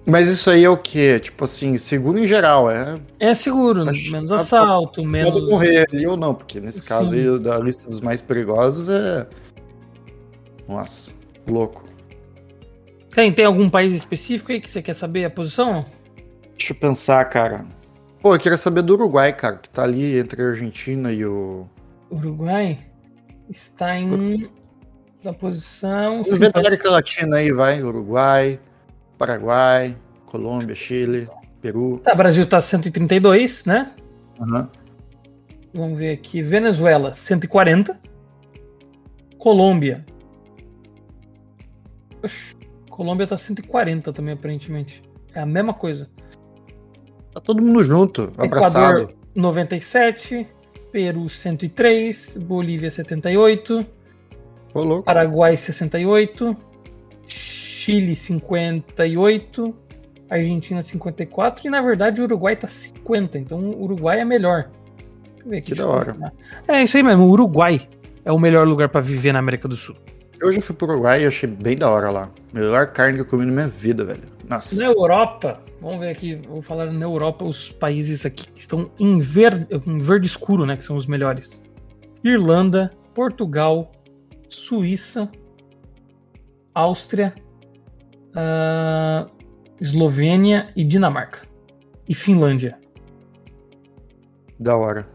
Mas isso aí é o quê? Tipo assim, seguro em geral, é. É seguro, Acho- menos ah, assalto, Pode menos. morrer ali ou não, porque nesse Sim. caso aí da lista dos mais perigosos é. Nossa, louco. Tem, tem algum país específico aí que você quer saber a posição? Deixa eu pensar, cara. Pô, eu queria saber do Uruguai, cara, que tá ali entre a Argentina e o. Uruguai está em. Na posição. Da 50. América Latina aí, vai. Uruguai, Paraguai, Colômbia, Chile, Peru. Tá, Brasil tá 132, né? Aham. Vamos ver aqui. Venezuela, 140. Colômbia. Oxi, Colômbia tá 140 também, aparentemente. É a mesma coisa. Tá todo mundo junto, abraçado. Equador, 97. Peru, 103. Bolívia, 78. Ô, louco. Paraguai, 68. Chile, 58. Argentina, 54. E, na verdade, o Uruguai tá 50. Então, o Uruguai é melhor. Deixa eu ver aqui. Que da hora. É isso aí mesmo. O Uruguai é o melhor lugar pra viver na América do Sul. Eu já fui pro Uruguai e achei bem da hora lá. Melhor carne que eu comi na minha vida, velho. Nossa. Na Europa, vamos ver aqui, vou falar na Europa os países aqui que estão em verde, em verde escuro, né, que são os melhores. Irlanda, Portugal, Suíça, Áustria, ah, Eslovênia e Dinamarca. E Finlândia. Da hora.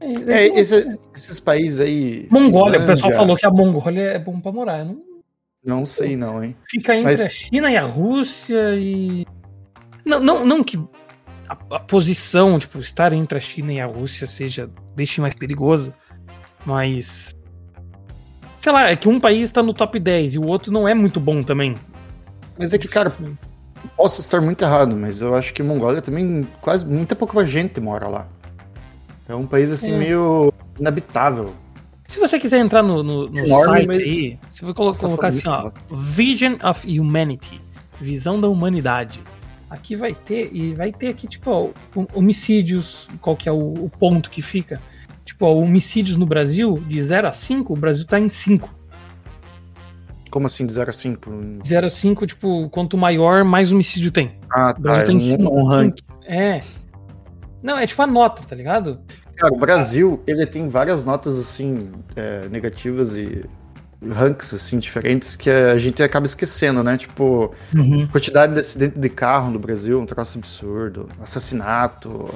É, É, é, esse- esses países aí. Mongólia, o pessoal Finlândia, falou que a Mongólia é bom pra morar. Eu Não Não sei, não, hein? fica entre Mas- a China e a Rússia e. Não, não, não que a, a posição, tipo, estar entre a China e a Rússia seja deixe mais perigoso, mas. Sei lá, é que um país está no top 10 e o outro não é muito bom também. Mas é que, cara, posso estar muito errado, mas eu acho que Mongólia também quase muita pouca gente mora lá. É um país assim É. meio inabitável. Se você quiser entrar no, no, no Enorme, site aí, você Nossa, tá colocar falando assim, ó, Vision of Humanity, visão da humanidade. Aqui vai ter, e vai ter aqui, tipo, ó, hom- homicídios, qual que é o, o ponto que fica. Tipo, ó, homicídios no Brasil, de 0 a 5, o Brasil tá em 5. Como assim, de 0 a 5? De 0 a 5, tipo, quanto maior, mais homicídio tem. Ah, O Brasil tá. tá É 5. um, um ranking. É. Não, é tipo a nota, tá ligado? Cara, o Brasil, ele tem várias notas, assim, é, negativas e ranks, assim, diferentes que a gente acaba esquecendo, né? Tipo, Uhum. quantidade de acidente de carro no Brasil, um troço absurdo, assassinato,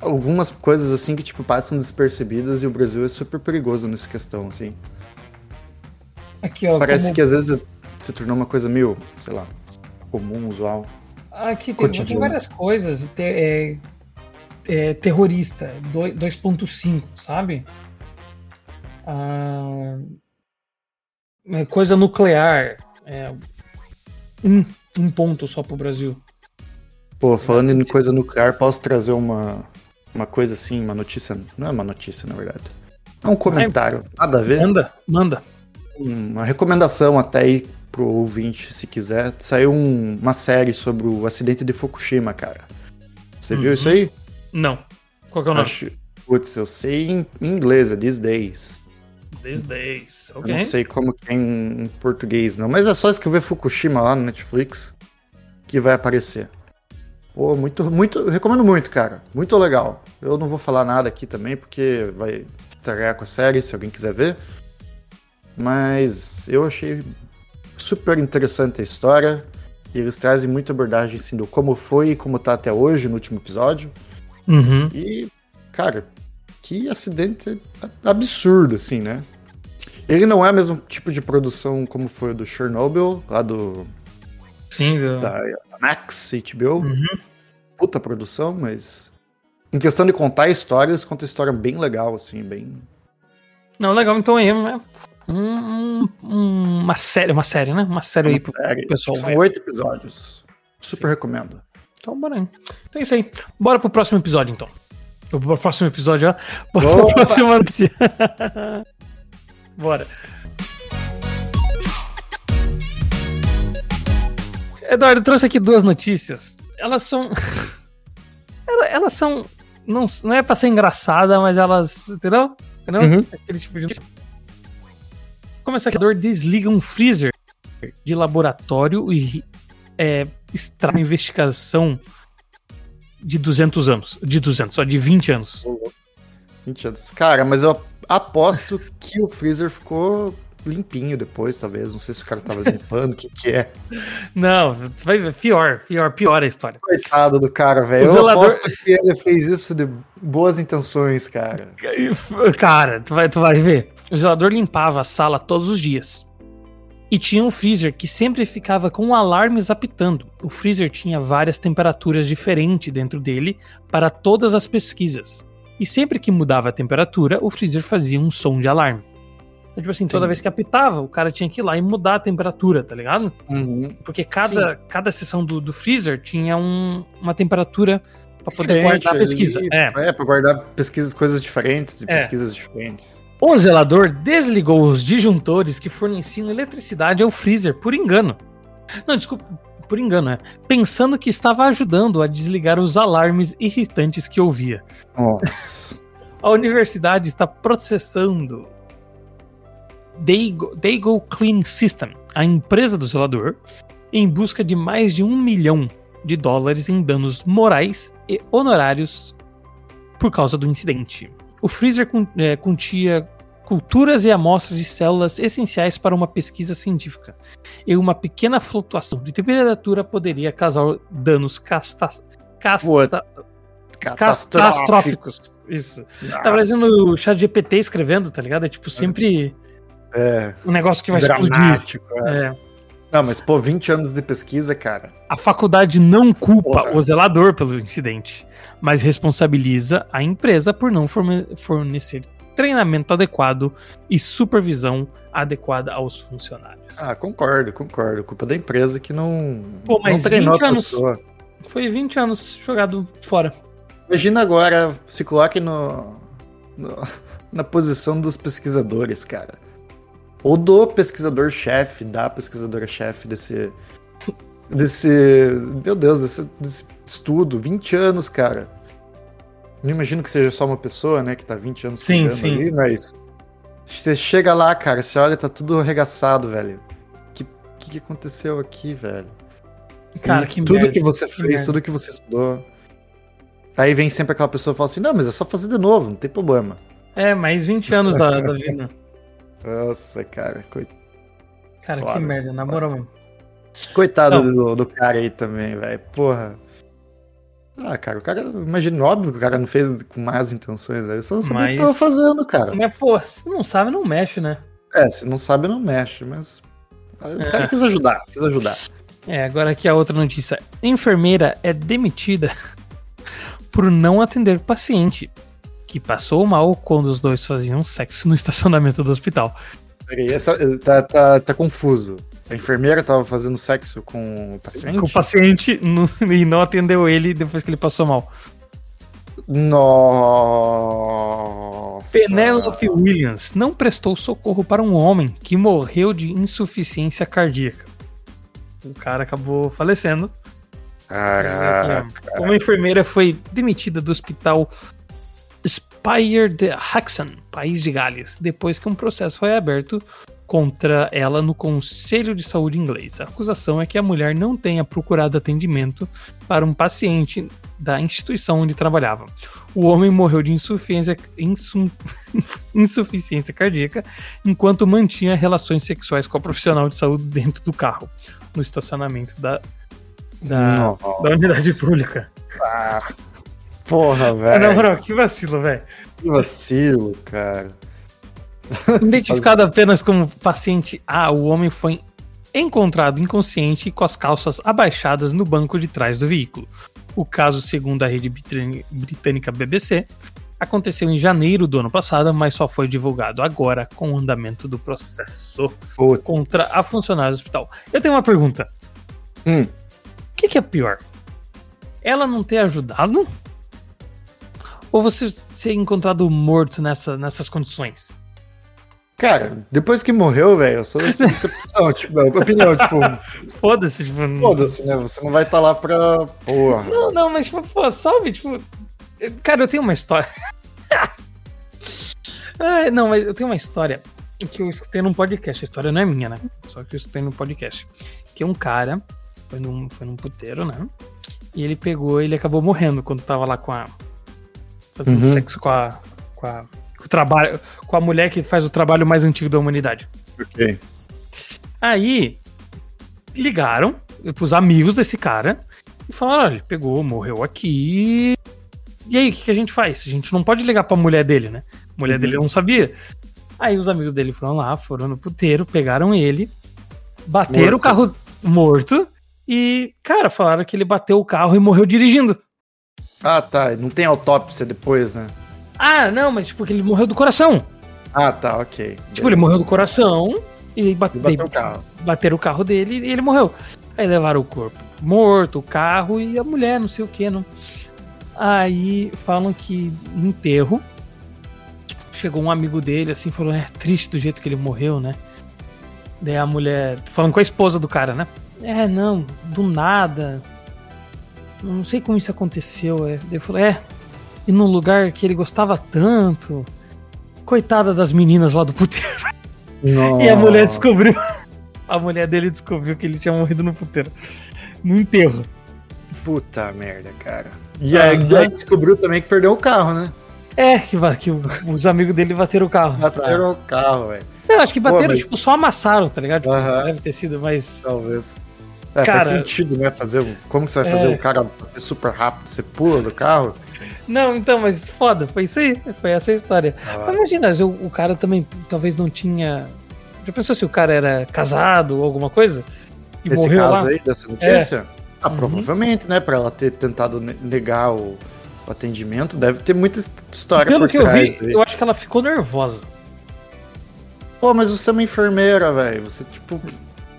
algumas coisas assim que tipo passam despercebidas e o Brasil é super perigoso nessa questão, assim. Aqui, ó. Parece como- que às vezes se tornou uma coisa meio, sei lá, comum, usual. Aqui tem, tem várias coisas. Te- é, é, terrorista, doi- 2.5, sabe? Ah, é, coisa nuclear. É, um, um ponto só pro Brasil. Pô, falando em coisa nuclear, posso trazer uma uma coisa assim, uma notícia, não é uma notícia na verdade. É um comentário, nada a ver. Manda, manda. uma recomendação até aí pro ouvinte, se quiser. Saiu um- uma série sobre o acidente de Fukushima, cara. Você viu Uhum. isso aí? Não. Qual que é o nome? Acho, putz, eu sei em inglês, é These Days. These days. Eu Ok. não sei como que é em, português, não. Mas é só escrever Fukushima lá no Netflix que vai aparecer. Pô, muito, muito, eu recomendo muito, cara. Muito legal. Eu não vou falar nada aqui também, porque vai estragar com a série, se alguém quiser ver. Mas eu achei super interessante a história. E eles trazem muita abordagem assim, do como foi e como tá até hoje no último episódio. Uhum. E, cara, que acidente absurdo, assim, né? Ele não é o mesmo tipo de produção como foi o do Chernobyl, lá do Sim, do- da Max HBO. Uhum. Puta produção, mas. Em questão de contar histórias, conta história bem legal, assim, bem. Não, legal. Então aí, né? Um- um- uma série, uma série, né? Uma série aí pro série. pessoal São oito episódios. Super recomendo. Então, bora aí. Então é isso aí. Bora pro próximo episódio, então. O próximo episódio, ó. Bora pra próxima notícia. Bora. Eduardo, eu trouxe aqui duas notícias. Elas são. [LAUGHS] elas são. Não, não é pra ser engraçada, mas elas. Entendeu? Entendeu? Uhum. Aquele tipo de. Como aquecedor desliga um freezer de laboratório e é, extrai investigação de 200 anos. De 200, só de 20 anos. 20 anos. Cara, mas eu aposto que o freezer ficou limpinho depois, talvez. Não sei se o cara tava limpando, o que que é. Não, vai pior, pior, pior a história. Coitado do cara, velho. Eu zelador... aposto que ele fez isso de boas intenções, cara. Cara, tu vai, tu vai ver. O zelador limpava a sala todos os dias. E tinha um freezer que sempre ficava com alarmes apitando. O freezer tinha várias temperaturas diferentes dentro dele para todas as pesquisas. E sempre que mudava a temperatura, o freezer fazia um som de alarme. Então, tipo assim, toda Sim. vez que apitava, o cara tinha que ir lá e mudar a temperatura, tá ligado? Uhum. Porque cada, cada seção do, do freezer tinha um, uma temperatura para poder guardar a pesquisa. Ali, é. é, pra guardar pesquisas, coisas diferentes, de é. pesquisas diferentes. O zelador desligou os disjuntores que forneciam eletricidade ao freezer por engano. Não, desculpa, por engano, é. Pensando que estava ajudando a desligar os alarmes irritantes que ouvia. Nossa. [LAUGHS] a universidade está processando Dago, Clean System, a empresa do zelador, em busca de mais de um milhão de dólares em danos morais e honorários por causa do incidente. O freezer é, continha culturas e amostras de células essenciais para uma pesquisa científica, e uma pequena flutuação de temperatura poderia causar danos casta, casta, catastróficos. Isso. Nossa. Tá parecendo o chat GPT escrevendo, tá ligado? É tipo sempre é, um negócio que vai explodir. É. é. Não, mas pô, 20 anos de pesquisa, cara. A faculdade não culpa Porra. o zelador pelo incidente, mas responsabiliza a empresa por não fornecer treinamento adequado e supervisão adequada aos funcionários. Ah, concordo, concordo. Culpa da empresa que não, Pô, mas não treinou a pessoa. Foi 20 anos jogado fora. Imagina agora, se coloque no, no [LAUGHS] na posição dos pesquisadores, cara. Ou do pesquisador-chefe, da pesquisadora-chefe desse. Desse. Meu Deus, desse, desse estudo. 20 anos, cara. Não imagino que seja só uma pessoa, né, que tá 20 anos sim, sim. ali, mas. Você chega lá, cara, você olha, tá tudo arregaçado, velho. O que, que, que, aconteceu aqui, velho? Cara, que tudo merda, que você que fez, merda. tudo que você estudou. Aí vem sempre aquela pessoa e fala assim: não, mas é só fazer de novo, não tem problema. É, mais 20 anos da, da vida. Nossa, cara. Coit... Cara, que merda, na moral mesmo. Coitado do, do, cara aí também, velho. Porra. Ah, cara, o cara. Imagina, óbvio que o cara não fez com más intenções, velho. Só sabia mas... o que tava fazendo, cara. Mas, pô, se não sabe, não mexe, né? É, se não sabe, não mexe, mas. O é. cara quis ajudar, quis ajudar. É, agora aqui a outra notícia. Enfermeira é demitida [LAUGHS] por não atender paciente que passou mal quando os dois faziam sexo no [LAUGHS] estacionamento do hospital. Peraí, essa, tá, tá, tá confuso. A enfermeira tava fazendo sexo com o paciente? Com o paciente [LAUGHS] no, e não atendeu ele depois que ele passou mal. Nossa. Penelope Williams não prestou socorro para um homem que morreu de insuficiência cardíaca. O cara acabou falecendo. Caraca. Uma enfermeira foi demitida do hospital Spire de Haxon, país de Gales, depois que um processo foi aberto contra ela no Conselho de Saúde inglês. A acusação é que a mulher não tenha procurado atendimento para um paciente da instituição onde trabalhava. O homem morreu de insuficiência, [LAUGHS] insuficiência cardíaca enquanto mantinha relações sexuais com a profissional de saúde dentro do carro, no estacionamento da, da, da unidade pública. Ah. Porra, velho. Na moral, que vacilo, velho. Que vacilo, cara. Identificado apenas como paciente A, o homem foi encontrado inconsciente com as calças abaixadas no banco de trás do veículo. O caso, segundo a rede britânica BBC, aconteceu em janeiro do ano passado, mas só foi divulgado agora com o andamento do processo Putz. contra a funcionária do hospital. Eu tenho uma pergunta. Hum. O que, que é pior? Ela não ter ajudado ou você ser encontrado morto nessa, nessas condições? Cara, depois que morreu, velho, eu sou [LAUGHS] da seguinte opção, tipo, a opinião, tipo, [LAUGHS] Foda-se, tipo. foda-se, né? Você não vai estar lá pra. Porra. Não, não, mas, tipo, pô, sabe, tipo. Cara, eu tenho uma história. [LAUGHS] Ai, não, mas eu tenho uma história que eu escutei num podcast. A história não é minha, né? Só que eu escutei num podcast. Que um cara foi num, foi num puteiro, né? E ele pegou, ele acabou morrendo quando tava lá com a. Fazendo Uhum. sexo com a. Com a. Com o trabalho. Com a mulher que faz o trabalho mais antigo da humanidade. Ok. Aí ligaram pros amigos desse cara e falaram: olha, ele pegou, morreu aqui. E aí, o que, que a gente faz? A gente não pode ligar pra mulher dele, né? A mulher Uhum. dele não sabia. Aí os amigos dele foram lá, foram no puteiro, pegaram ele, bateram Morto. o carro morto e, cara, falaram que ele bateu o carro e morreu dirigindo. Ah, tá. Não tem autópsia depois, né? Ah, não, mas tipo, que ele morreu do coração. Ah, tá, ok. Tipo, ele morreu do coração e E bate- bateu o carro. bateram o carro dele e ele morreu. Aí levaram o corpo morto, o carro e a mulher, não sei o que, não. Aí falam que no enterro chegou um amigo dele assim, falou: é triste do jeito que ele morreu, né? Daí a mulher, falando com a esposa do cara, né? É, não, do nada. Não sei como isso aconteceu. É. Ele falou: é, e num lugar que ele gostava tanto. Coitada das meninas lá do puteiro. [LAUGHS] E a mulher descobriu. A mulher dele descobriu que ele tinha morrido no puteiro. No enterro. Puta merda, cara. E aí, aí descobriu também que perdeu o carro, né? É, que, que os amigos dele bateram o carro. Bateram o carro, velho. Eu acho que bateram, mas- tipo, só amassaram, tá ligado? Tipo. Deve ter sido, mas. Talvez. É, Cara- faz sentido, né? Fazer. Como que você vai fazer É. o cara bater super rápido? Você pula do carro? Não, então, mas foda, foi isso aí. Foi essa a história. Ah, Mas imagina, o, o cara também talvez não tinha. Já pensou se o cara era casado ou alguma coisa? E Nesse morreu caso lá? aí, dessa notícia? Ah, Uhum. provavelmente, né? Pra ela ter tentado ne- negar o, atendimento, deve ter muita his- história Pelo por que eu trás. vi, aí. eu acho que ela ficou nervosa. Pô, mas você é uma enfermeira, velho. Você, tipo.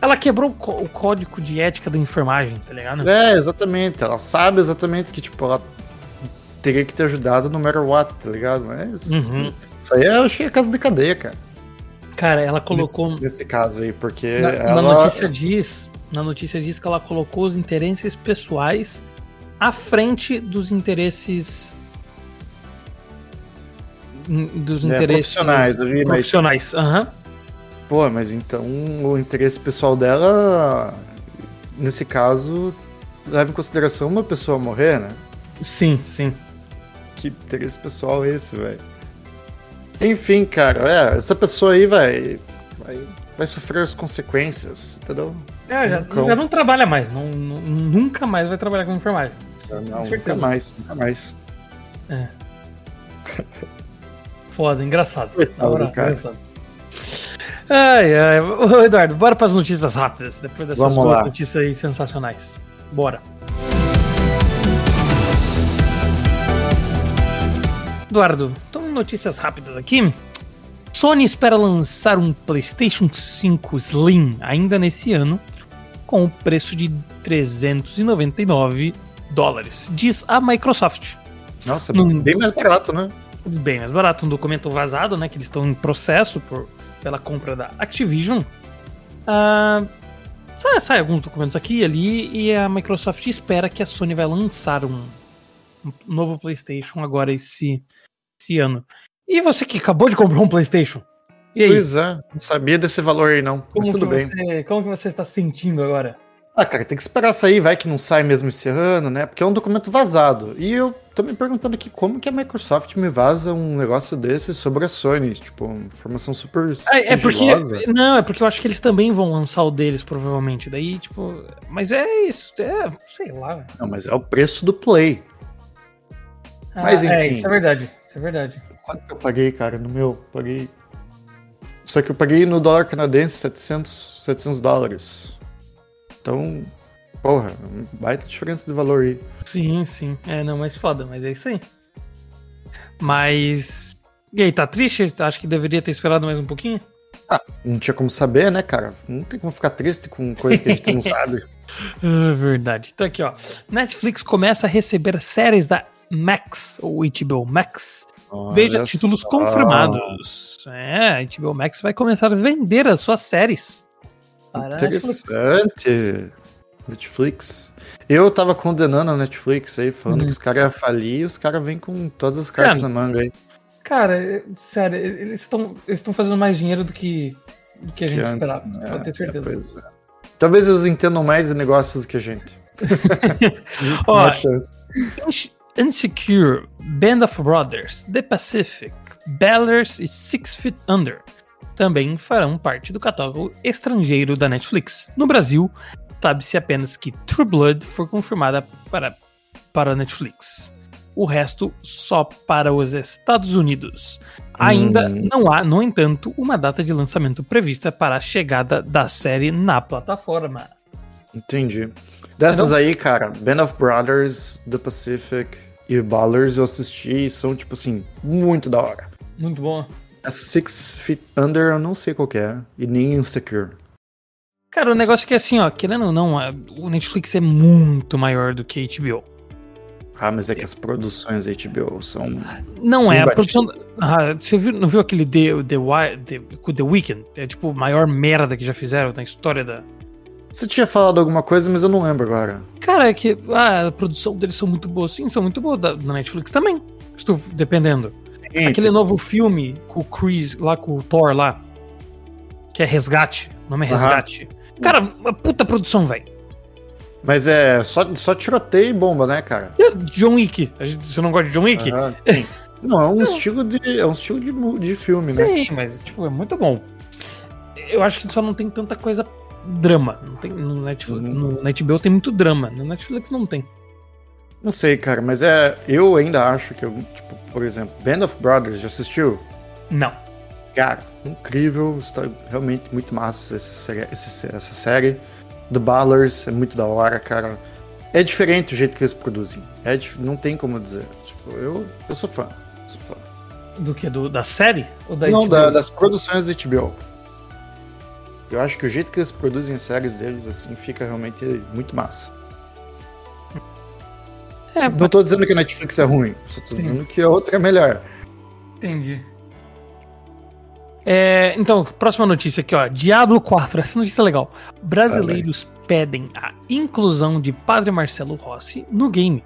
Ela quebrou o, có- o código de ética da enfermagem, tá ligado? É, exatamente. Ela sabe exatamente que, tipo, ela teria que ter ajudado no matter what, tá ligado? Mas Uhum. isso aí eu achei a casa de cadeia, cara. Cara, ela colocou. Nesse, nesse caso aí, porque Na, ela. na notícia diz, na notícia diz que ela colocou os interesses pessoais à frente dos interesses dos É, interesses profissionais, eu vi, mas- profissionais. Aham. Pô, mas então o interesse pessoal dela, nesse caso, leva em consideração uma pessoa morrer, né? Sim, sim. Que interesse pessoal é esse, velho? Enfim, cara, é, essa pessoa aí vai, vai, vai sofrer as consequências, entendeu? É, já, Um já não trabalha mais, não, nu- nunca mais vai trabalhar com enfermagem. Não, nunca certeza. mais, nunca mais. Foda, engraçado. Coitado do cara. engraçado. Ai, ai. Ô, Eduardo, bora para as notícias rápidas, depois dessas Vamos duas lá. notícias aí sensacionais. Bora. Eduardo, então notícias rápidas aqui. Sony espera lançar um PlayStation 5 Slim ainda nesse ano, com o preço de 399 dólares, diz a Microsoft. Nossa, Num- bem mais barato, né? Bem mais barato, um documento vazado, né? Que eles estão em processo por, pela compra da Activision. Ah, sai, sai alguns documentos aqui e ali e a Microsoft espera que a Sony vai lançar um, um novo PlayStation agora esse, esse ano. E você que acabou de comprar um PlayStation? E aí? Pois é, não sabia desse valor aí não, mas como, tudo que bem. Você, como que você está se sentindo agora? Ah, cara, tem que esperar sair, vai que não sai mesmo esse ano, né? Porque é um documento vazado. E eu tô me perguntando aqui como que a Microsoft me vaza um negócio desse sobre a Sony, tipo, informação super É, é porque. Não, é porque eu acho que eles também vão lançar o deles, provavelmente. Daí, tipo. Mas é isso. É, sei lá. Não, mas é o preço do Play. Ah, Mas, É, enfim. isso é verdade. Isso é verdade. Quanto que eu paguei, cara, no meu? Paguei... Só que eu paguei no dólar canadense 700, 700 dólares. Então, porra, baita diferença de valor aí. Sim, sim. É, não, mas foda, mas é isso aí. Mas. E aí, tá triste? Acho que deveria ter esperado mais um pouquinho? Não tinha como saber, né, cara? Não tem como ficar triste com coisa que a gente não [LAUGHS] sabe. Ah, verdade. Então aqui, ó. Netflix começa a receber séries da Max, ou HBO Max, Olha veja títulos só. confirmados. É, a HBO Max vai começar a vender as suas séries. Interessante. Netflix. Eu tava condenando a Netflix aí, falando Hum. que os caras iam falir e os caras vêm com todas as cartas Cara, na manga aí. Cara, é- sério, eles estão eles fazendo mais dinheiro do que, do que a que gente antes, esperava. né? Pode ter certeza. Pois é. Talvez eles entendam mais de negócios do que a gente. [LAUGHS] Ó, Insecure, Band of Brothers, The Pacific, Ballers e Six Feet Under também farão parte do catálogo estrangeiro da Netflix. No Brasil, sabe-se apenas que True Blood foi confirmada para, para a Netflix. O resto só para os Estados Unidos. Ainda Hum. não há, no entanto, uma data de lançamento prevista para a chegada da série na plataforma. Entendi. Dessas aí, cara, Band of Brothers, The Pacific e Ballers eu assisti e são, tipo assim, muito da hora. Muito bom. Essa Six Feet Under eu não sei qual que é. E nem Insecure. Cara, o negócio é que assim, ó, querendo ou não, o Netflix é muito maior do que a HBO. Ah, mas é que as produções da HBO são. Não é, a produção. Ah, você viu, não viu aquele The, The, The, The Weeknd? É tipo a maior merda que já fizeram na história da. Você tinha falado alguma coisa, mas eu não lembro agora. Cara, é que ah, a produção deles são muito boas. Sim, são muito boas. Da, da Netflix também. Estou dependendo. Aquele novo filme com o Chris, lá com o Thor lá. Que é Resgate. O nome é. Resgate. Cara, uma puta produção, velho. Mas é só, só tiroteio e bomba, né, cara? John Wick. Você não gosta de John Wick? [LAUGHS] Sim. Não, é um estilo de. É um estilo de, de filme, né? Sim, mas tipo, é muito bom. Eu acho que só não tem tanta coisa drama. Não tem, no, Netflix, Uhum. no HBO tem muito drama. No Netflix não tem. Não sei, cara, mas é. Eu ainda acho que, eu, tipo, por exemplo, Band of Brothers, já assistiu? Não. Cara, incrível, está realmente muito massa essa série, essa série. The Ballers é muito da hora, cara. É diferente o jeito que eles produzem. É não tem como dizer. Tipo, eu, eu sou fã. Sou fã. Do que? Do, da série? Ou da não, HBO? da- das produções da HBO. Eu acho que o jeito que eles produzem as séries deles, assim, fica realmente muito massa. É, Não tô dizendo que a Netflix é ruim, só tô Sim. dizendo que a outra é melhor. entendi. É, então, próxima notícia aqui, ó. Diablo 4, essa notícia é legal. Brasileiros pedem a inclusão de Padre Marcelo Rossi no game.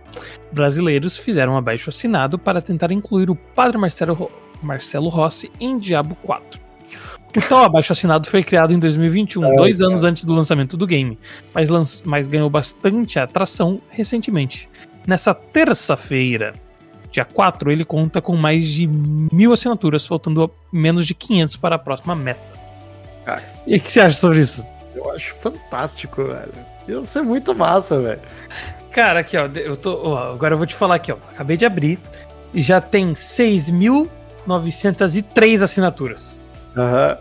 Brasileiros fizeram um abaixo assinado para tentar incluir o Padre Marcelo, Marcelo Rossi em Diablo 4. O tal abaixo assinado foi criado em 2021, É, dois anos antes do lançamento do game, mas, mas ganhou bastante atração recentemente. Nessa terça-feira, dia 4, ele conta com mais de mil assinaturas, faltando menos de 500 para a próxima meta. Cara. E o que você acha sobre isso? Eu acho fantástico, velho. Isso é muito massa, velho. Cara, aqui, ó, eu tô, ó, agora eu vou te falar aqui, ó. Acabei de abrir e já tem 6.903 assinaturas. Aham.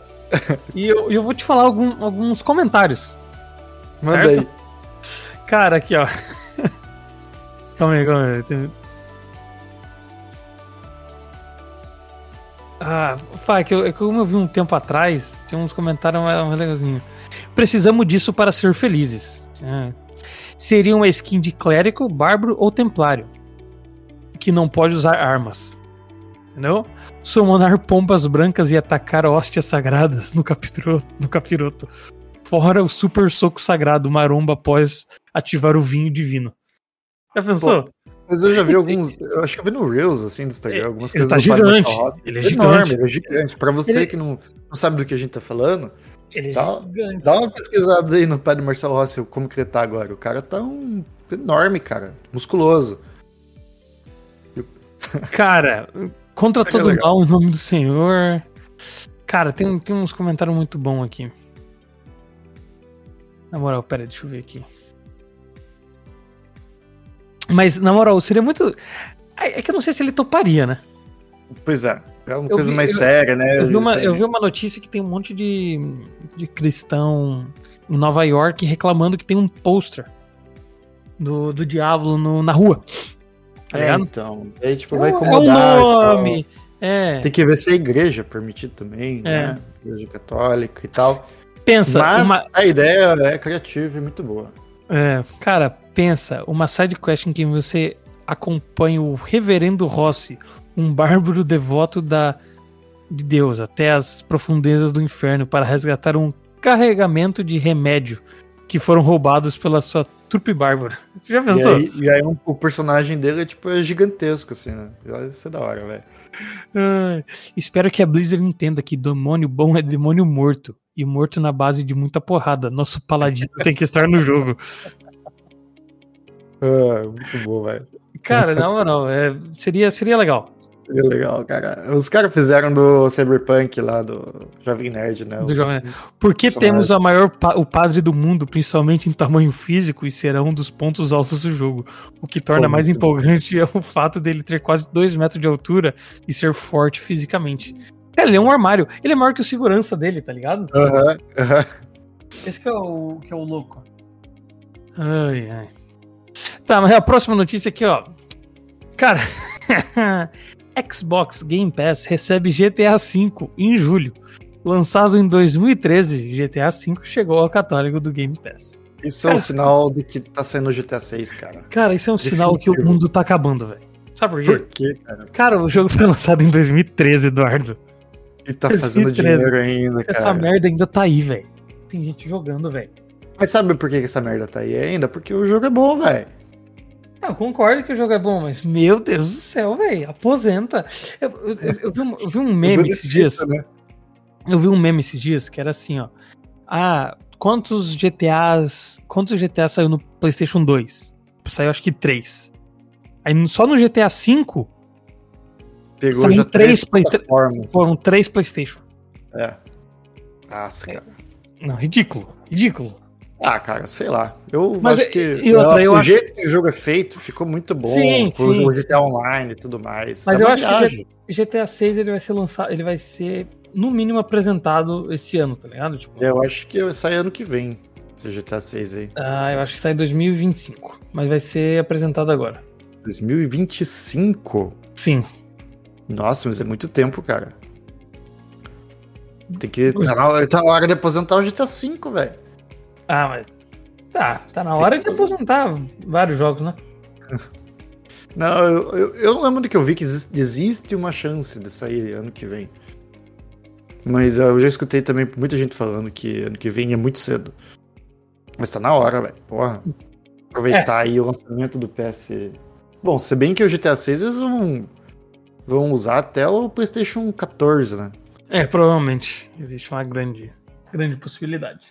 E eu, eu vou te falar algum- alguns comentários. Manda Certo? aí. Cara, aqui, ó. Calma aí, calma aí. Tem- Ah, pá, é que eu, é como eu vi um tempo atrás, tinha uns comentários mais, mais legalzinhos. Precisamos disso para ser felizes. É. Seria uma skin de clérigo, bárbaro ou templário. Que não pode usar armas. Entendeu? Summonar pombas brancas e atacar hóstias sagradas no capiroto. No capiroto. Fora o super soco sagrado maromba após ativar o vinho divino. Já pensou? Mas eu já vi [LAUGHS] alguns. Eu acho que eu vi no Reels, assim, do Instagram, algumas Ele coisas tá do Padre gigante. Ele é enorme, gigante. ele é gigante. Pra você Ele- que não, não sabe do que a gente tá falando, Ele é Dá- gigante. dá uma pesquisada aí no Padre Marcelo Rossi, como que ele tá agora. O cara tá um enorme, cara. Musculoso. Cara, contra é todo legal. mal em nome do Senhor. Cara, tem, tem uns comentários muito bons aqui. Na moral, pera, deixa eu ver aqui. Mas, na moral, seria muito. É que eu não sei se ele toparia, né? Pois é. É uma Eu coisa vi- mais eu- séria, né? Eu vi, uma, eu vi uma notícia que tem um monte de, de cristão em Nova York reclamando que tem um pôster do, do Diablo no- na rua. Tá É, então. Aí, tipo, vai incomodar. É o nome. É. Tem que ver se a igreja é permitido também, É. né? Igreja católica e tal. Pensa, Mas uma, a ideia é criativa e muito boa. É, cara, pensa, uma side quest em que você acompanha o Reverendo Rossi, um bárbaro devoto da de Deus até as profundezas do inferno para resgatar um carregamento de remédio que foram roubados pela sua trupe bárbara. Você já pensou? E aí, e aí um, o personagem dele é tipo é gigantesco, assim, né? Isso é da hora, velho. Uh, espero que a Blizzard entenda que demônio bom é demônio morto. E morto na base de muita porrada. Nosso paladino tem que estar no jogo. [LAUGHS] Ah, muito bom, velho. Cara, [LAUGHS] na moral, é, seria, seria legal. Seria legal, cara. Os caras fizeram do Cyberpunk lá, do Jovem Nerd, né? Do Jovem Nerd. Porque temos a maior pa o padre do mundo, principalmente em tamanho físico, e será um dos pontos altos do jogo. O que torna Pô, mais empolgante bom. [LAUGHS] é o fato dele ter quase 2 metros de altura e ser forte fisicamente. É, ele é um armário. Ele é maior que o segurança dele, tá ligado? Aham, uh aham. -huh, uh -huh. Esse que é, o, que é o louco. Ai, ai. Tá, mas a próxima notícia aqui, ó. Cara, [LAUGHS] Xbox Game Pass recebe GTA V em julho. Lançado em 2013, GTA V chegou ao catálogo do Game Pass. Isso cara, é um sinal de que tá saindo GTA 6, cara. Cara, isso é um Definitivo. sinal que o mundo tá acabando, velho. Sabe por quê? Por quê, cara? Cara, o jogo foi lançado em 2013, Eduardo. E tá 2013. fazendo dinheiro ainda, cara. Essa merda ainda tá aí, velho. Tem gente jogando, velho. Mas sabe por que essa merda tá aí ainda? Porque o jogo é bom, velho. Eu concordo que o jogo é bom, mas meu Deus do céu, velho, aposenta. Eu, eu, eu, vi um, eu vi um meme esses dias. Né? Eu vi um meme esses dias que era assim, ó. Ah, quantos GTAs. Quantos GTAs saiu no PlayStation 2? Saiu acho que 3. Aí só no GTA V. Pegou saiu já três, três play... Foram três PlayStation. É. Nossa, cara. Não, ridículo. Ridículo. Ah, cara, sei lá. Eu Mas acho que e outra, eu o acho... jeito que o jogo é feito ficou muito bom. Sim, com sim, o GTA Online e tudo mais. Mas é eu acho viagem. que GTA 6 ele vai ser lançado, ele vai ser no mínimo apresentado esse ano, tá ligado? Tipo, eu acho que sai ano que vem, esse GTA 6 aí. Ah, eu acho que sai em 2025, mas vai ser apresentado agora. 2025? Sim. Nossa, mas é muito tempo, cara. Tem que. [LAUGHS] Tá na hora, tá na hora de aposentar o GTA V, velho. Ah, mas. Tá, tá na hora de aposentar vários jogos, né? [LAUGHS] Não, eu, eu, eu, lembro que eu vi que existe, existe uma chance de sair ano que vem. Mas eu já escutei também muita gente falando que ano que vem é muito cedo. Mas tá na hora, velho. Porra. Aproveitar é. aí o lançamento do PS. Bom, se bem que o GTA 6 eles vão, vão usar até o PlayStation 14, né? É, provavelmente. Existe uma grande, grande possibilidade.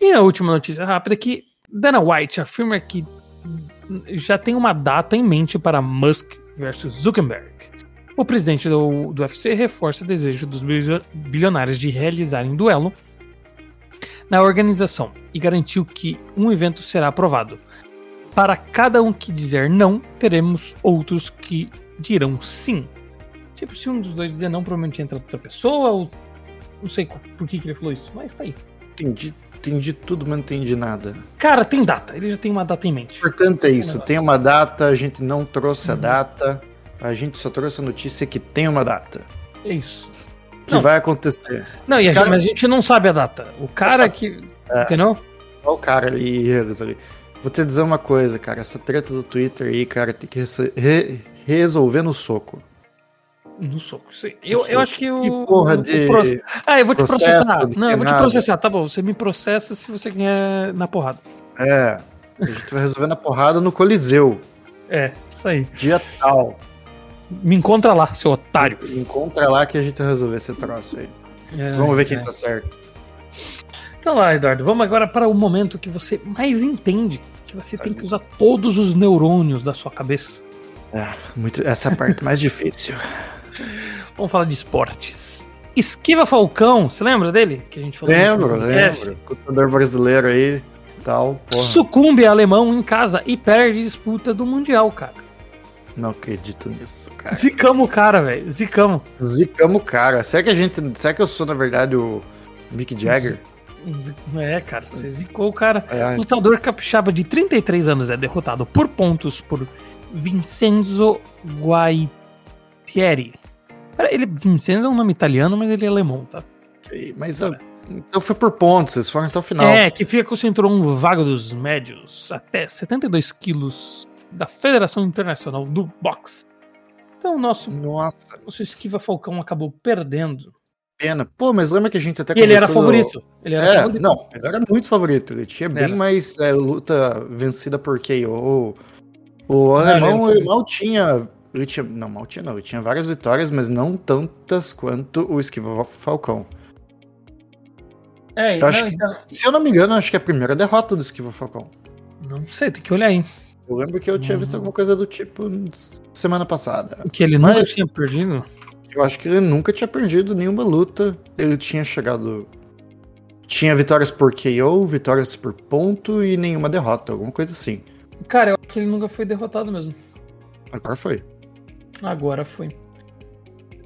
E a última notícia rápida é que Dana White afirma que já tem uma data em mente para Musk versus Zuckerberg. O presidente do, do UFC reforça o desejo dos bilionários de realizarem duelo na organização e garantiu que um evento será aprovado. Para cada um que dizer não, teremos outros que dirão sim. Tipo, se um dos dois dizer não, provavelmente entra outra pessoa, ou não sei por que, que ele falou isso, mas tá aí. Entendi entendi tudo, mas não entendi nada. Cara, tem data. Ele já tem uma data em mente. O importante é isso. Tem uma data, a gente não trouxe uhum. a data. A gente só trouxe a notícia que tem uma data. É isso. Que não. vai acontecer. Não, e a, cara... gente, a, gente, não sabe a data. O cara Essa... que. É. Entendeu? Olha o cara ali, ali. Vou te dizer uma coisa, cara. Essa treta do Twitter aí, cara, tem que re resolver no soco. No soco. Eu, soco. eu acho que o. Que porra de. O Ah, eu vou te processar. Não, eu vou te processar. Tá bom, você me processa se você ganhar na porrada. É. A gente vai resolver na porrada no Coliseu. É, isso aí. Dia tal. Me encontra lá, seu otário. Me encontra lá que a gente vai resolver esse troço aí. É, Vamos ver quem é. tá certo. Então lá, Eduardo, vamos agora para o momento que você mais entende. Que você tem que usar todos os neurônios da sua cabeça. É, muito, essa é a parte mais [LAUGHS] difícil. Vamos falar de esportes. Esquiva Falcão, você lembra dele? Que a gente falou lembro, lembro. Lutador brasileiro aí tal. Porra. Sucumbe alemão em casa e perde disputa do Mundial, cara. Não acredito nisso, cara. Zicamos o cara, velho. Zicamos. Zicamos o cara. Será que a gente. Será que eu sou, na verdade, o Mick Jagger? É, cara, você zicou o cara. É, Lutador capixaba de 33 anos é derrotado por pontos por Vincenzo Guaitieri. Ele, Vincenzo é um nome italiano, mas ele é alemão, tá? Mas é. então foi por pontos, eles foram até o final. É, que fica o cinturão vago dos médios, até 72 quilos da Federação Internacional do Boxe. Então o nosso, Nossa, nosso Esquiva Falcão acabou perdendo. pena. Pô, mas lembra que a gente até E ele era favorito. Ele era É, favorito. não, ele era muito favorito. Ele tinha bem Era. mais é, luta vencida por KO. O alemão mal tinha. Ele tinha. Não, mal tinha não. Ele tinha várias vitórias, mas não tantas quanto o Esquiva Falcão. É, Eu não, acho que- então- Se eu não me engano, acho que é a primeira derrota do Esquiva Falcão. não sei, tem que olhar aí. Eu lembro que eu tinha visto alguma coisa do tipo semana passada. Que ele nunca Mas- tinha perdido. Eu acho que ele nunca tinha perdido nenhuma luta. Ele tinha chegado. Tinha vitórias por KO, vitórias por ponto e nenhuma derrota, alguma coisa assim. Cara, eu acho que ele nunca foi derrotado mesmo. Agora foi. Agora foi.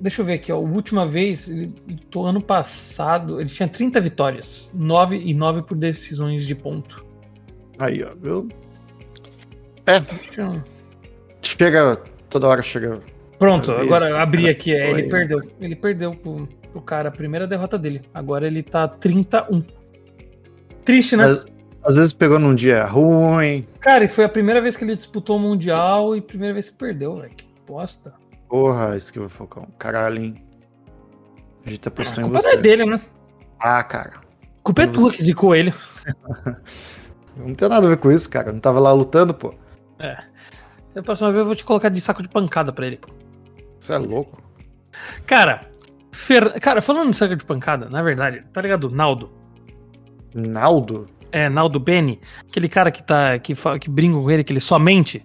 Deixa eu ver aqui, ó. A última vez, ele, do ano passado, ele tinha 30 vitórias. 9 e 9 por decisões de ponto. Aí, ó, viu? Que não- Chega, toda hora chega. Pronto, agora eu abri aqui. é, ele perdeu. Ele perdeu pro, pro cara a primeira derrota dele. Agora ele tá 31. Triste, né? Às, às vezes pegou num dia ruim. Cara, e foi a primeira vez que ele disputou o Mundial e primeira vez que perdeu, velho. Que bosta. Porra, esquiva Falcão. Caralho, hein? A gente A apostou em culpa não você. é dele, né? Ah, cara. A culpa é Você- tua que zicou ele. [LAUGHS] Não tem nada a ver com isso, cara. Não tava lá lutando, pô. Da próxima vez eu vou te colocar de saco de pancada pra ele. pô. Você é louco. Cara, Fer... cara, falando de saco de pancada, na verdade, tá ligado? Naldo. Naldo? É, Naldo Beni. Aquele cara que tá. que, fa... que brinca com ele, que ele só mente.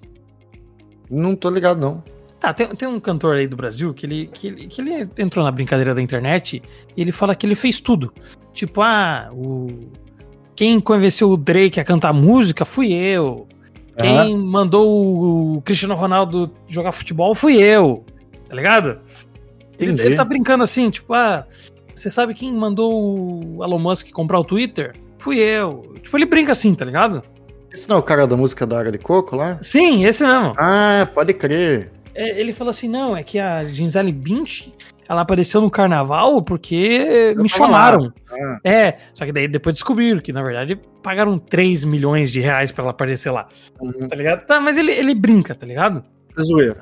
Não tô ligado, não. Tá, tem, tem um cantor aí do Brasil que ele, que, ele, que ele entrou na brincadeira da internet e ele fala que ele fez tudo. Tipo, ah, o. Quem convenceu o Drake a cantar música fui eu. Quem mandou o Cristiano Ronaldo jogar futebol fui eu. Tá ligado? Ele, ele tá brincando assim, tipo, ah, você sabe quem mandou o Elon Musk comprar o Twitter? Fui eu. Tipo, ele brinca assim, tá ligado? Esse não é o cara da música da Água de Coco lá? Sim, esse mesmo. Ah, pode crer. É, ele falou assim: não, é que a Gisele Bündchen ela apareceu no carnaval porque Eu me chamaram. Ah, É, só que daí depois descobriram que, na verdade, pagaram 3 milhões de reais pra ela aparecer lá, uhum. tá ligado? Tá, mas ele, ele brinca, tá ligado? É zoeira.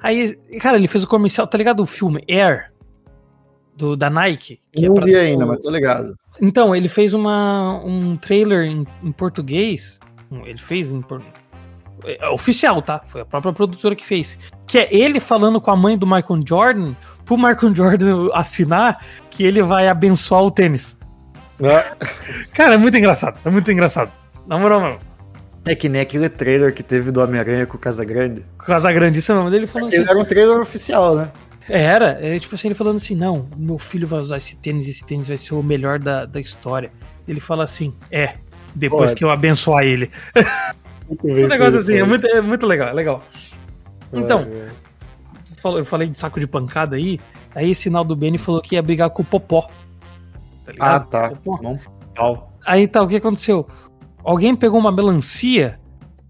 Aí, cara, ele fez o comercial, tá ligado? O filme Air, do, da Nike. que é não pra vi ainda, o- mas tô ligado. Então, ele fez uma, um trailer em, em português. Ele fez em por- é oficial, tá? Foi a própria produtora que fez. Que é ele falando com a mãe do Michael Jordan, pro Michael Jordan assinar que ele vai abençoar o tênis. Cara, é muito engraçado. É muito engraçado. Na moral, mano. É que nem aquele trailer que teve do Homem-Aranha com o Casagrande. Casa Grande, isso mesmo. Ele falando assim. Ele era um trailer oficial, né? É, Era, é tipo assim, ele falando assim, não, meu filho vai usar esse tênis, esse tênis vai ser o melhor da, da história. Ele fala assim, é, depois Pô, que eu abençoar ele. [LAUGHS] Um negócio assim, é muito, é muito legal, é legal. Então, eu falei de saco de pancada aí, aí esse Naldo Beni falou que ia brigar com o Popó. Tá Ah, ligado? tá. Popó. Pau. Aí tá, o que aconteceu? Alguém pegou uma melancia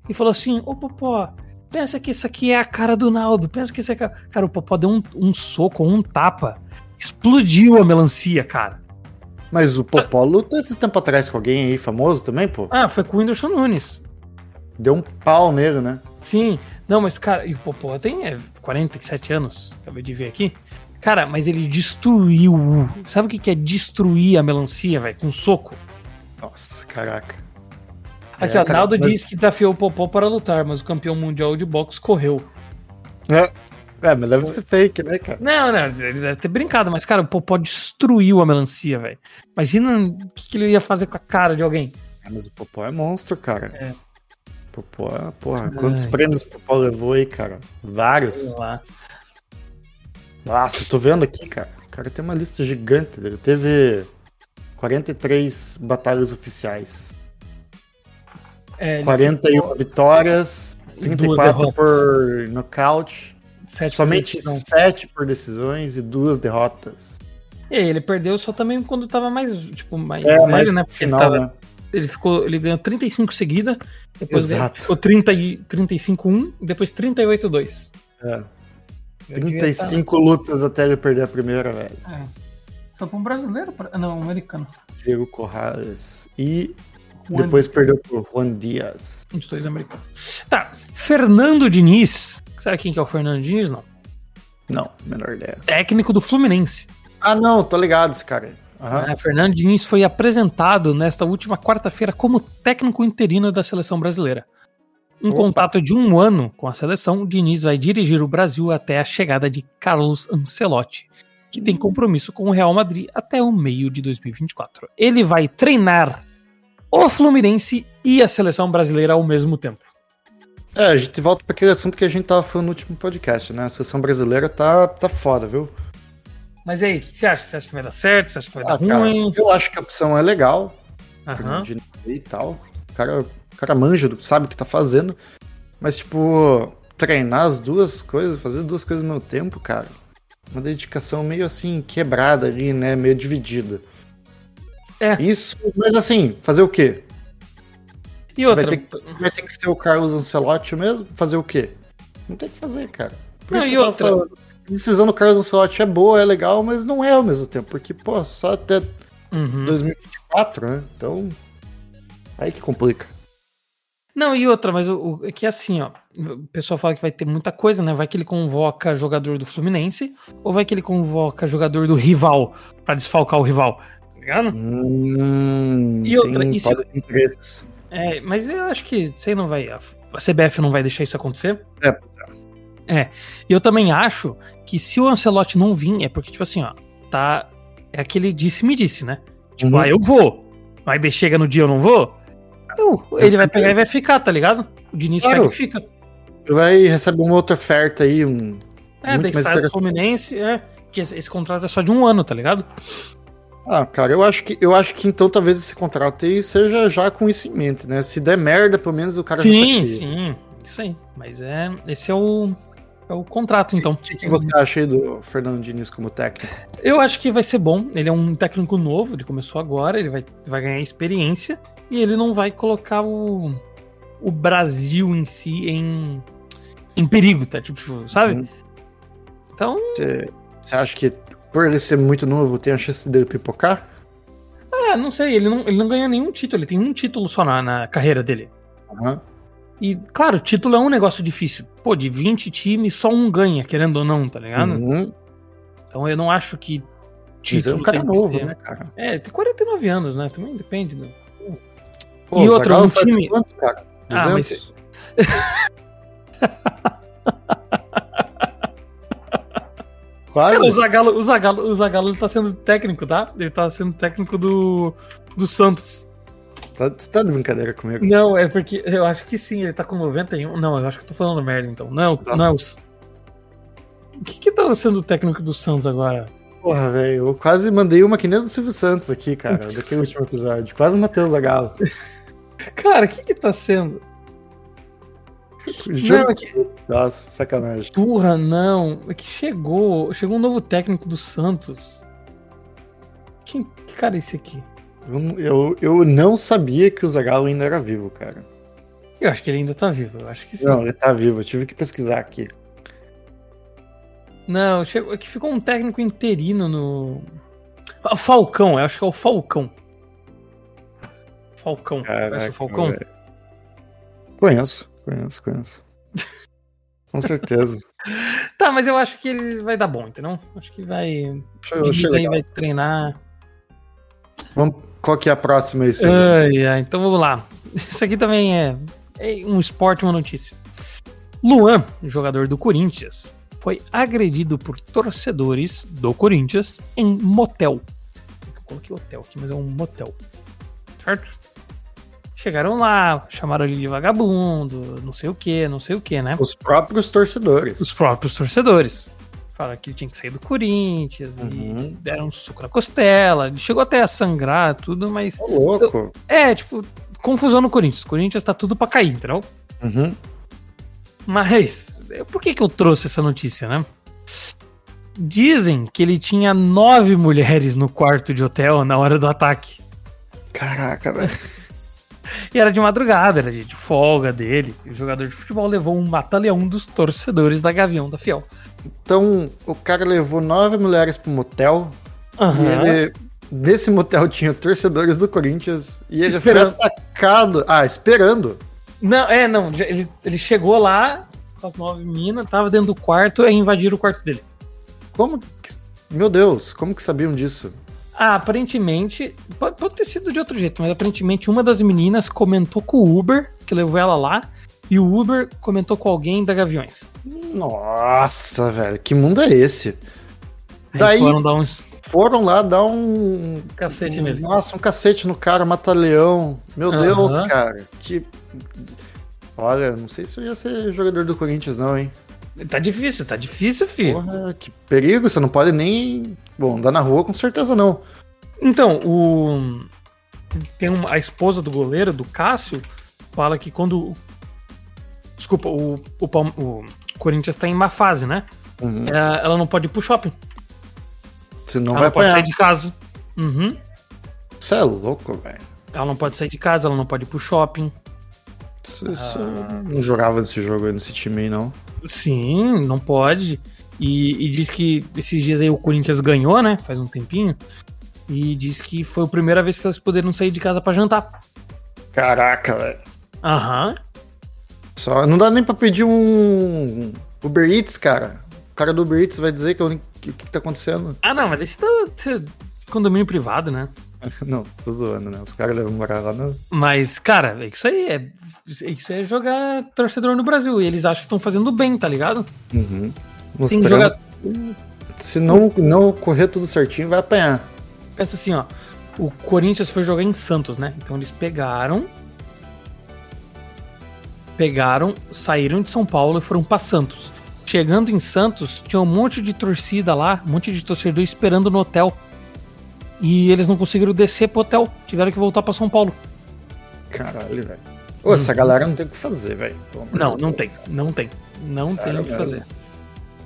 e falou assim, ô Popó, pensa que isso aqui é a cara do Naldo, pensa que isso é a cara... Cara, o Popó deu um, um soco, um tapa, explodiu a melancia, cara. Mas o Popó lutou esses tempos atrás com alguém aí famoso também, pô. Ah, foi com o Whindersson Nunes. Deu um pau nele, né? Sim, não, mas cara, e o Popó tem é, 47 anos, acabei de ver aqui. Cara, mas ele destruiu. Sabe o que é destruir a melancia, velho? Com um soco? Nossa, caraca. Aqui, É, ó, cara, Naldo mas- disse que desafiou o Popó para lutar, mas o campeão mundial de boxe correu. É, é mas deve ser fake, né, cara? Não, não, ele deve ter brincado, mas, cara, o Popó destruiu a melancia, velho. Imagina o que, que ele ia fazer com a cara de alguém. Ah, Mas o Popó é monstro, cara. É. Popó porra, quantos Ai. prêmios o Popó levou aí, cara? Vários. Sei lá. Nossa, eu tô vendo aqui, cara. O cara tem uma lista gigante. Ele teve 43 batalhas oficiais. É, ele 41 vitórias, ficou- duas 34 derrotas, por nocaute, sete somente por decisão. 7 por decisões e duas derrotas. E aí, ele perdeu só também quando tava mais, tipo, mais É, velho, mas né? Porque final, tava- né? Ele ficou, ele ganhou 35 seguida, depois Exato. ficou 30 e 35-1, e depois 38-2. É, Eu devia 35 lutas até ele perder a primeira, velho. tá- é. Foi pra um brasileiro? pra- Não, um americano. Diego Corrales. E Juan depois perdeu por Juan Dias. Um dos dois americanos. Tá. Fernando Diniz. Sabe quem que é o Fernando Diniz? Não. Não, menor ideia. Técnico do Fluminense. Ah, não, tô ligado esse cara. É, Fernando Diniz foi apresentado nesta última quarta-feira como técnico interino da seleção brasileira. Em Opa. contato de um ano com a seleção, Diniz vai dirigir o Brasil até a chegada de Carlos Ancelotti, que tem compromisso com o Real Madrid até o meio de 2024. Ele vai treinar o Fluminense e a seleção brasileira ao mesmo tempo. É, a gente volta pra aquele assunto que a gente tava falando no último podcast, né? A seleção brasileira tá, tá foda, viu? Mas aí, o que você acha? Você acha que vai dar certo? Você acha que vai Ah, dar cara, ruim? eu acho que a opção é legal. De e tal. O cara, o cara manja, sabe o que tá fazendo. Mas, tipo, treinar as duas coisas, fazer duas coisas ao mesmo tempo, cara. Uma dedicação meio assim, quebrada ali, né? Meio dividida. É. Isso, mas assim, fazer o quê? E Você outra, vai, ter que, vai ter que ser o Carlos Ancelotti mesmo? Fazer o quê? Não tem o que fazer, cara. Por Não, isso e que eu tava outra? falando. Decisão do Carlos Ancelotti é boa, é legal, mas não é ao mesmo tempo. Porque, pô, só até Uhum. 2024, né? Então. Aí que complica. Não, e outra, mas o, o- é que assim, ó. O pessoal fala que vai ter muita coisa, né? Vai que ele convoca jogador do Fluminense, ou vai que ele convoca jogador do rival pra desfalcar o rival, tá ligado? Hum, E outra, interesses. É, mas eu acho que isso aí não vai. A, CBF não vai deixar isso acontecer. É, pois E eu também acho que se o Ancelotti não vir, é porque, tipo assim, ó, tá. É aquele disse-me disse, né? Tipo, Uhum. ah, eu vou. Mas chega no dia eu não vou. eu- ele vai sempre- pegar e vai ficar, tá ligado? O Diniz Claro. pega e fica. Vai receber uma outra oferta aí, um. É, daí mais sai do. Fluminense, é. Porque esse, contrato é só de um ano, tá ligado? Ah, cara, eu acho que eu acho que então talvez esse contrato aí seja já com isso em mente, né? Se der merda, pelo menos o cara já tá Sim, aqui. sim. Isso aí. Mas é. Esse é o. É o contrato, então. O que, que você acha aí do Fernando Diniz como técnico? Eu acho que vai ser bom. Ele é um técnico novo, ele começou agora, ele vai, vai ganhar experiência e ele não vai colocar o, o Brasil em si em, em perigo, tá? Tipo, sabe? Uhum. Então, Você, acha que por ele ser muito novo tem a chance dele pipocar? ah, não sei, ele não, ele não ganhou nenhum título, ele tem um título só na, na carreira dele. Aham. E, claro, título é um negócio difícil. Pô, de 20 times, só um ganha, querendo ou não, tá ligado? Uhum. Então eu não acho que. Mas é um cara novo, ser- né, cara? É, tem 49 anos, né? Também depende. Do... Pô, E o outra, Zagallo um time- quanto, cara? Ah, mas 200? [LAUGHS] Cara, o Quase? Zagallo, o Zagallo, o Zagallo ele tá sendo técnico, tá? Ele tá sendo técnico do, do Santos. Tá, você tá de brincadeira comigo? Não, é porque eu acho que sim, ele tá com 91. Não, eu acho que eu tô falando merda então. Não, Tá. não é o. O que que tá sendo técnico do Santos agora? Porra, velho, eu quase mandei uma que nem do Silvio Santos aqui, cara, [LAUGHS] daquele último episódio. Quase matei o Zagallo. [LAUGHS] Cara, o que que tá sendo? Não, é que... Nossa, sacanagem. Turra, não. É que chegou. Chegou um novo técnico do Santos. Quem, que cara é esse aqui? Eu, não- eu, eu não sabia que o Zagallo ainda era vivo, cara. Eu acho que ele ainda tá vivo, eu acho que sim. Não, ele tá vivo, eu tive que pesquisar aqui. Não, chegou, é que ficou um técnico interino no. Ah, Falcão, eu acho que é o Falcão. Falcão. Conhece Caraca, o Falcão? velho. Conheço, conheço, conheço. [LAUGHS] Com certeza. Tá, mas eu acho que ele vai dar bom, entendeu? Acho que vai. O Diniz aí vai treinar. Vamos, qual que é a próxima aí? Ai, ai, então vamos lá. [LAUGHS] Isso aqui também é, é um esporte, uma notícia. Luan, jogador do Corinthians, foi agredido por torcedores do Corinthians em motel. Eu coloquei hotel aqui, mas é um motel. Certo? Chegaram lá, chamaram ele de vagabundo, não sei o que, não sei o que, né? Os próprios torcedores. Os próprios torcedores. Falaram que ele tinha que sair do Corinthians Uhum. e deram um suco na costela. Ele chegou até a sangrar, tudo, mas. Ô, louco. É, tipo, confusão no Corinthians. O Corinthians tá tudo pra cair, entendeu? Uhum. Mas, por que que eu trouxe essa notícia, né? Dizem que ele tinha nove mulheres no quarto de hotel na hora do ataque. Caraca, velho. E era de madrugada, era de folga dele. E o jogador de futebol levou um mata-leão dos torcedores da Gavião da Fiel. Então, o cara levou nove mulheres pro motel. Aham. E ele, nesse motel tinha torcedores do Corinthians. E ele Esperando. foi atacado. Ah, esperando. Não, é, não. Ele, ele chegou lá com as nove minas, tava dentro do quarto e invadiram o quarto dele. Como que... Meu Deus, como que sabiam disso? Ah, aparentemente. Pode, pode, ter sido de outro jeito, mas aparentemente uma das meninas comentou com o Uber, que levou ela lá, e o Uber comentou com alguém da Gaviões. Nossa, velho, que mundo é esse? Aí Daí foram dar uns. Foram lá dar um. Cacete um, nele. Nossa, um cacete no cara, mata-leão. Meu uhum. Deus, cara. Que. Olha, não sei se eu ia ser jogador do Corinthians, não, hein? Tá difícil, tá difícil, filho. Porra, que perigo, você não pode nem. Bom, andar na rua com certeza não. Então, o. Tem uma, a esposa do goleiro, do Cássio, fala que quando. Desculpa, o, o, o Corinthians tá em má fase, né? Uhum. Ela, é, ela, não pode ir pro shopping. Senão ela vai não pode sair de casa. Uhum. Você é louco, velho. Ela não pode sair de casa, ela não pode ir pro shopping. Isso, isso ah. não jogava nesse jogo aí, nesse time aí, não. Sim, não pode. E, e, diz que esses dias aí o Corinthians ganhou, né? Faz um tempinho. E diz que foi a primeira vez que elas poderam sair de casa para jantar. Caraca, velho. Aham. Só não dá nem pra pedir um Uber Eats, cara. O cara do Uber Eats vai dizer que o que, que tá acontecendo. Ah, não, mas esse tá, tá condomínio privado, né? [LAUGHS] não, tô zoando, né? Os caras levam morar lá no. Mas, cara, é isso aí é isso é jogar torcedor no Brasil. E eles acham que estão fazendo bem, tá ligado? Uhum. Mostrando... Jogar... Se não, não correr tudo certinho, vai apanhar. Pensa assim, ó. O Corinthians foi jogar em Santos, né? Então eles pegaram. Pegaram, saíram de São Paulo e foram para Santos. Chegando em Santos, tinha um monte de torcida lá, um monte de torcedor esperando no hotel. E eles não conseguiram descer pro hotel, tiveram que voltar para São Paulo. Caralho, velho. Ô, essa uhum. galera não tem o que fazer, velho. Não, não tem. Não tem. Não Sério tem o que fazer.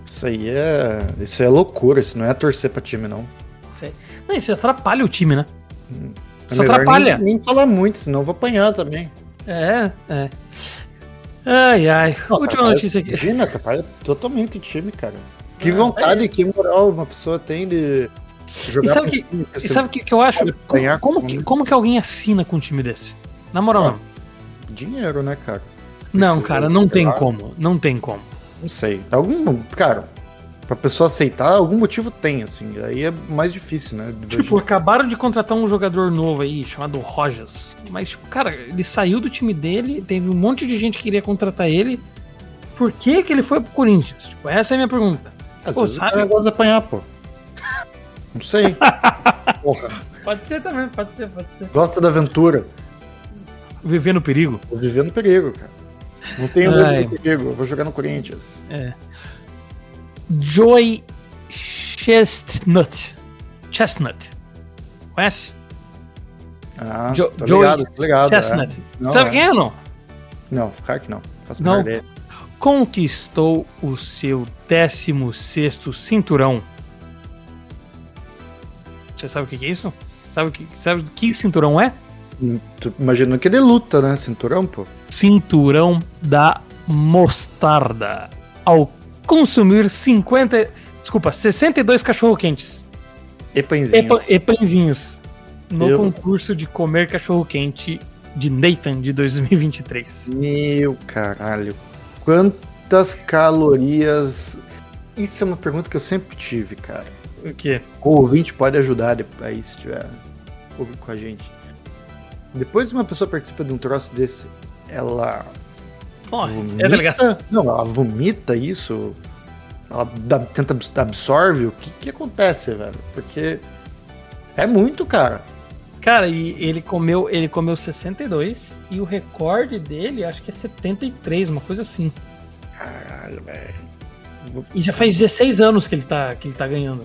Isso aí é. Isso é loucura, isso não é torcer pra time, não. Isso, é... não, isso atrapalha o time, né? Hum. É isso atrapalha. Nem, nem falar muito, senão eu vou apanhar também. É, é. Ai, ai. Não, Última notícia aqui. Imagina, atrapalha totalmente o time, cara. Que vontade, é. que moral uma pessoa tem de jogar. E sabe o que, e sabe que, que eu acho? Como, como, que, como que alguém assina com um time desse? Na moral, ah, dinheiro, né, cara? Não, cara, não tem como. Não tem como. Não sei. Algum. Cara, pra pessoa aceitar, algum motivo tem, assim. Aí é mais difícil, né? Tipo, acabaram de contratar um jogador novo aí, chamado Rojas. Mas, tipo, cara, ele saiu do time dele, teve um monte de gente que queria contratar ele. Por que, que ele foi pro Corinthians? Tipo, essa é a minha pergunta. Às pô, vezes sabe? o gosta de apanhar, pô. Não sei. [LAUGHS] Porra. Pode ser também, pode ser, pode ser. Gosta da aventura. Viver no perigo? Vou viver no perigo, cara. Não tenho medo do perigo, eu vou jogar no Corinthians. É. Joy Chestnut. Chestnut. Conhece? Ah, jo tô Joy ligado, tô ligado. Chestnut. É. Não, Sabe é. quem é ou não? Não, claro que não. Faço não. Conquistou o seu 16 cinturão. Você sabe o que é isso? Sabe, que, sabe que cinturão é? Imagino que ele luta, né? Cinturão, pô. Cinturão da mostarda. Ao consumir 50. Desculpa, 62 cachorro-quentes. E pãezinhos. E, pãezinhos. No Eu... concurso de comer cachorro-quente de Nathan de 2023. Meu caralho. Quantas calorias. Isso é uma pergunta que eu sempre tive, cara. O quê? O ouvinte pode ajudar aí se tiver com a gente. Depois uma pessoa participa de um troço desse, ela. Morre. É vomita, é não, ela vomita isso. Ela dá, tenta absorve. O que, que acontece, velho? Porque é muito, cara. Cara, e ele comeu, ele comeu 62 e o recorde dele acho que é 73, uma coisa assim. Caralho, velho. E já faz 16 anos que ele tá, que ele tá ganhando.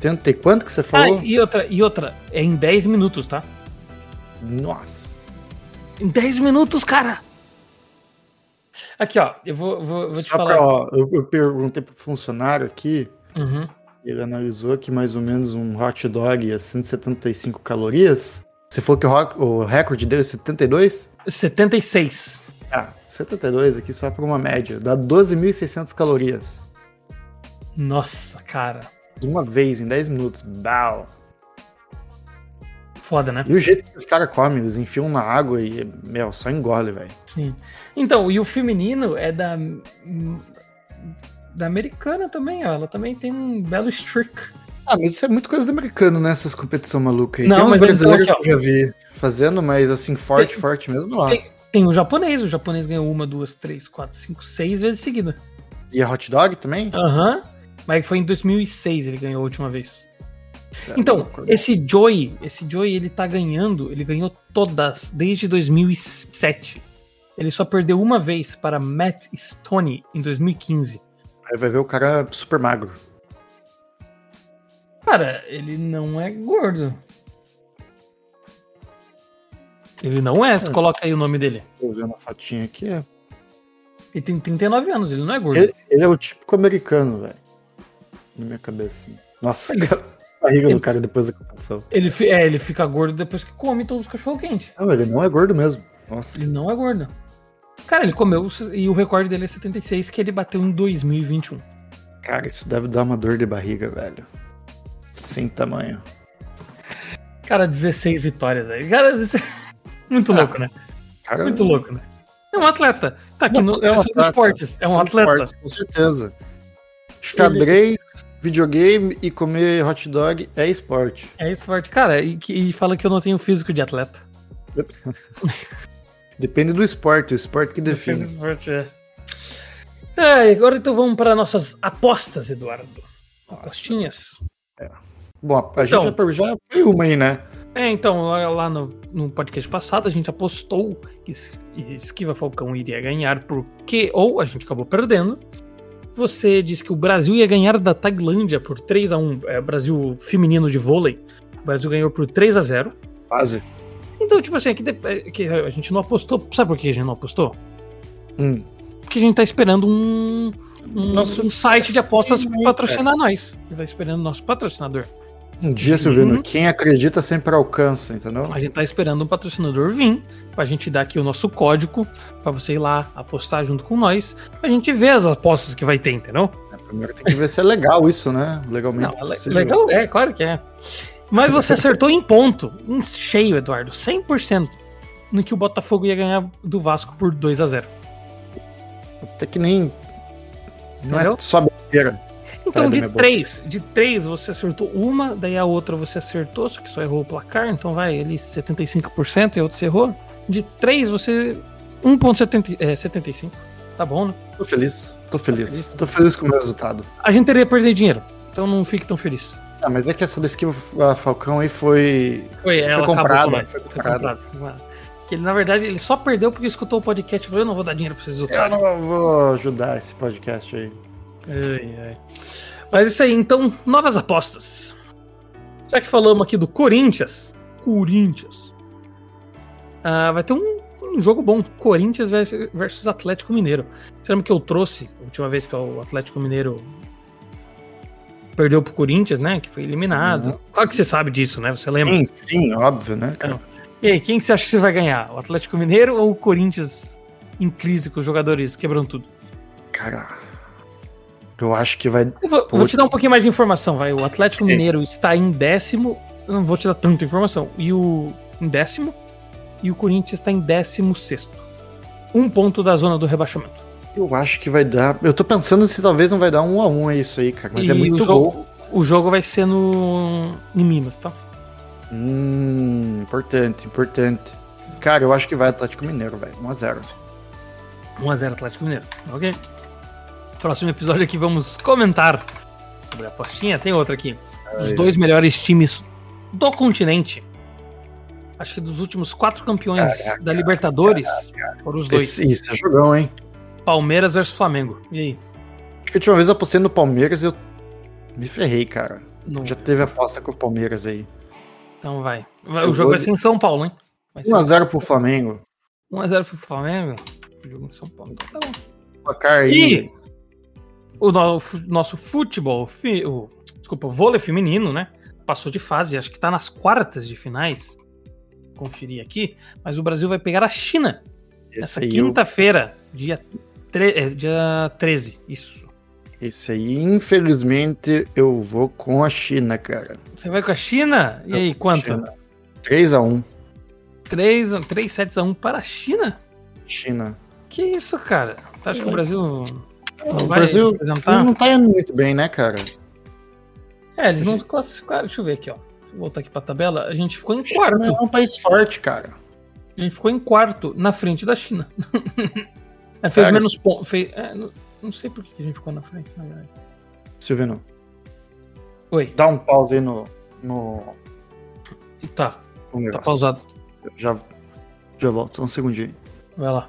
70 e quanto que você falou? Ah, e outra, e outra, é em 10 minutos, tá? Nossa. Em 10 minutos, cara! Aqui, ó, eu vou, vou, vou te falar. Pra, ó, eu, eu, perguntei pro funcionário aqui, uhum. ele analisou que mais ou menos um hot dog a 175 calorias. Você falou que o, o recorde dele é 72? 76. Ah, 72 aqui só para uma média. Dá 12.600 calorias. Nossa, cara de uma vez, em 10 minutos. Bau. Foda, né? E o jeito que esses caras comem, eles enfiam na água e, meu, só engole, velho. Sim. Então, e o feminino é da. Da americana também, ó. Ela também tem um belo streak. Ah, mas isso é muito coisa do americano, né? Essas competições malucas aí. Não, tem uns mas brasileiros então aqui, que eu já vi fazendo, mas assim, forte, Tem- forte mesmo lá. Tem, tem o japonês, o japonês ganhou uma, duas, três, quatro, cinco, seis vezes seguida. E a hot dog também? Aham. Mas foi em 2006 ele ganhou a última vez. Isso é Então, esse Joey, esse Joey, ele tá ganhando, ele ganhou todas desde 2007. Ele só perdeu uma vez para Matt Stoney em 2015. Aí vai ver o cara super magro. Cara, ele não é gordo. Ele não é, tu coloca aí o nome dele. Tô vendo a fotinha aqui. É. Ele tem 39 anos, ele não é gordo. Ele, ele é o típico americano, velho. Na minha cabeça. Nossa, Ele- a barriga ele- do cara depois da competição. Ele, é, ele fica gordo depois que come todos os cachorro-quente. Não, ele não é gordo mesmo. Nossa. Ele não é gordo. Cara, ele comeu e o recorde dele é 76, que ele bateu em 2021. Cara, isso deve dar uma dor de barriga, velho. Sem tamanho. Cara, 16 vitórias aí. Cara, [LAUGHS] muito Ah, louco, né? Cara, Muito louco, né? É um atleta. Tá aqui no é um atleta. esportes. É um atleta. esportes, com certeza. Xadrez, videogame e comer hot dog é esporte. É esporte. Cara, e, e fala que eu não tenho físico de atleta. [LAUGHS] Depende do esporte, o esporte que define. Esporte, é. É, agora então vamos para nossas apostas, Eduardo. Apostinhas. Bom, a Então. gente já, já foi uma aí, né? É, então, lá, no, no podcast passado a gente apostou que Es- Esquiva Falcão iria ganhar porque, ou a gente acabou perdendo. Você disse que o Brasil ia ganhar da Tailândia por 3 a 1 é, Brasil feminino de vôlei. O Brasil ganhou por 3 a 0 Quase. Então, tipo assim, aqui é que a gente não apostou. Sabe por que a gente não apostou? Hum. Porque a gente tá esperando um, um, Nosso um site de apostas patrocinar nós. A gente tá esperando nosso patrocinador. Um dia, Silvino, quem acredita sempre alcança, entendeu? A gente tá esperando um patrocinador vir pra gente dar aqui o nosso código pra você ir lá apostar junto com nós, pra gente ver as apostas que vai ter, entendeu? Primeiro tem que ver se é legal isso, né? Legalmente Não, le- possível. legal, é, claro que é. Mas você acertou em ponto, em cheio, Eduardo, 100% no que o Botafogo ia ganhar do Vasco por 2 a 0 Até que nem. Não Entendeu? é só besteira. Então, de três, de três você acertou uma, daí a outra você acertou, só que só errou o placar, então vai ali 75% e a outra você errou. De três você 1.75. É, 75. tá bom, né? Tô feliz. Tô feliz. feliz? Tô feliz com o meu resultado. A gente teria perdido dinheiro, então não fique tão feliz. Ah, mas é que essa da esquiva a Falcão aí foi. Foi, comprada, com foi comprada. foi comprada. Que ele, na verdade, ele só perdeu porque escutou o podcast e falou: Eu não vou dar dinheiro pra vocês Eu otários. não vou ajudar esse podcast aí. Ai, ai. Mas isso aí, então, novas apostas. Já que falamos aqui do Corinthians. Corinthians. Ah, vai ter um, um jogo bom. Corinthians versus, Atlético Mineiro. Você lembra que eu trouxe a última vez que o Atlético Mineiro perdeu pro Corinthians, né? Que foi eliminado. Uhum. Claro que você sabe disso, né? Você lembra? Sim, sim, óbvio, né, cara? E aí, quem que você acha que você vai ganhar? O Atlético Mineiro ou o Corinthians em crise com os jogadores quebrando tudo? Cara. Eu acho que vai. Eu vou, vou te dar um pouquinho mais de informação, vai. O Atlético. Mineiro está em décimo. Eu não vou te dar tanta informação. E o. Em décimo. E o Corinthians está em décimo sexto. Um ponto da zona do rebaixamento. Eu acho que vai dar. Eu tô pensando se talvez não vai dar um a um é isso aí, cara. Mas E é muito o gol. jogo, o jogo vai ser no. em Minas, tá? Hum, importante, importante. Cara, eu acho que vai Atlético Mineiro, velho. 1x0. 1x0 Atlético Mineiro. Ok? Próximo episódio aqui vamos comentar sobre a apostinha. Tem outra aqui. Os dois melhores times do continente. Acho que dos últimos quatro campeões Caraca, da Libertadores foram os dois. Esse, isso é jogão, hein? Palmeiras versus Flamengo. E aí? Acho que a última vez eu apostei no Palmeiras e eu me ferrei, cara. No- Já teve aposta com o Palmeiras aí. Então vai. Vai- O jogo vai ser em São Paulo, hein? Vai ser 1x0 pro Flamengo. 1x0 pro Flamengo. Jogo em São Paulo. Então tá bom. Placar aí. E o nosso futebol, o, desculpa, o vôlei feminino, né? Passou de fase, acho que tá nas quartas de finais. Conferir aqui. Mas o Brasil vai pegar a China Esse nessa aí, eu- quinta-feira, dia, tre- é, dia 13. Isso. esse aí, infelizmente, eu vou com a China, cara. Você vai com a China? E aí, quanto? China. 3x1. 3, 3 sets a 1 para a China? China. Que isso, cara? Tu acha que o Brasil o Brasil apresentar? não tá indo muito bem, né, cara? É, eles não classificaram. Deixa eu ver aqui, ó. Vou voltar aqui pra tabela. A gente ficou em quarto. China é um país forte, cara. A gente ficou em quarto, na frente da China. [LAUGHS] é, fez Sério? menos pontos. Fez... é, não, não sei por que a gente ficou na frente, na verdade. Silvino, Oi, dá um pause aí no, no, tá, no tá pausado. Já, já volto, um segundinho. Vai lá.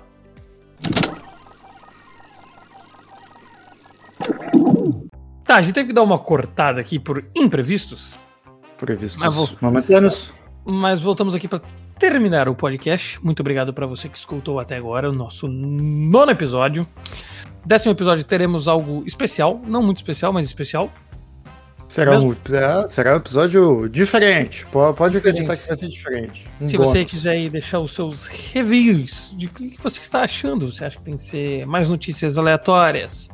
Tá, a gente teve que dar uma cortada aqui por imprevistos, Previstos Mas vou- momentâneos. mas voltamos aqui para terminar o podcast. Muito obrigado para você que escutou até agora o nosso nono episódio. Décimo episódio teremos algo especial, não muito especial, mas especial. Será um, é, será um episódio diferente. Pode, Diferente. acreditar que vai ser diferente. Um Se você bônus. quiser aí deixar os seus reviews de o que você está achando, você acha que tem que ser mais notícias aleatórias,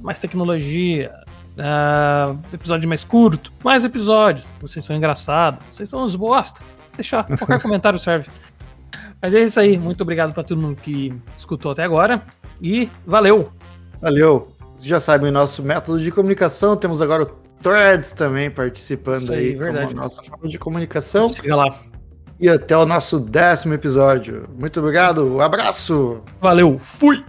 mais tecnologia, ah, episódio mais curto, mais episódios, vocês são engraçados, vocês são uns bosta, deixar, qualquer [LAUGHS] comentário serve. Mas é isso aí, muito obrigado para todo mundo que escutou até agora e valeu! Valeu. Vocês já sabem o nosso método de comunicação. Temos agora o Threads também participando Isso aí, aí, verdade. como nossa forma de comunicação. Siga lá. E até o nosso décimo episódio. Muito obrigado, abraço! Valeu, fui!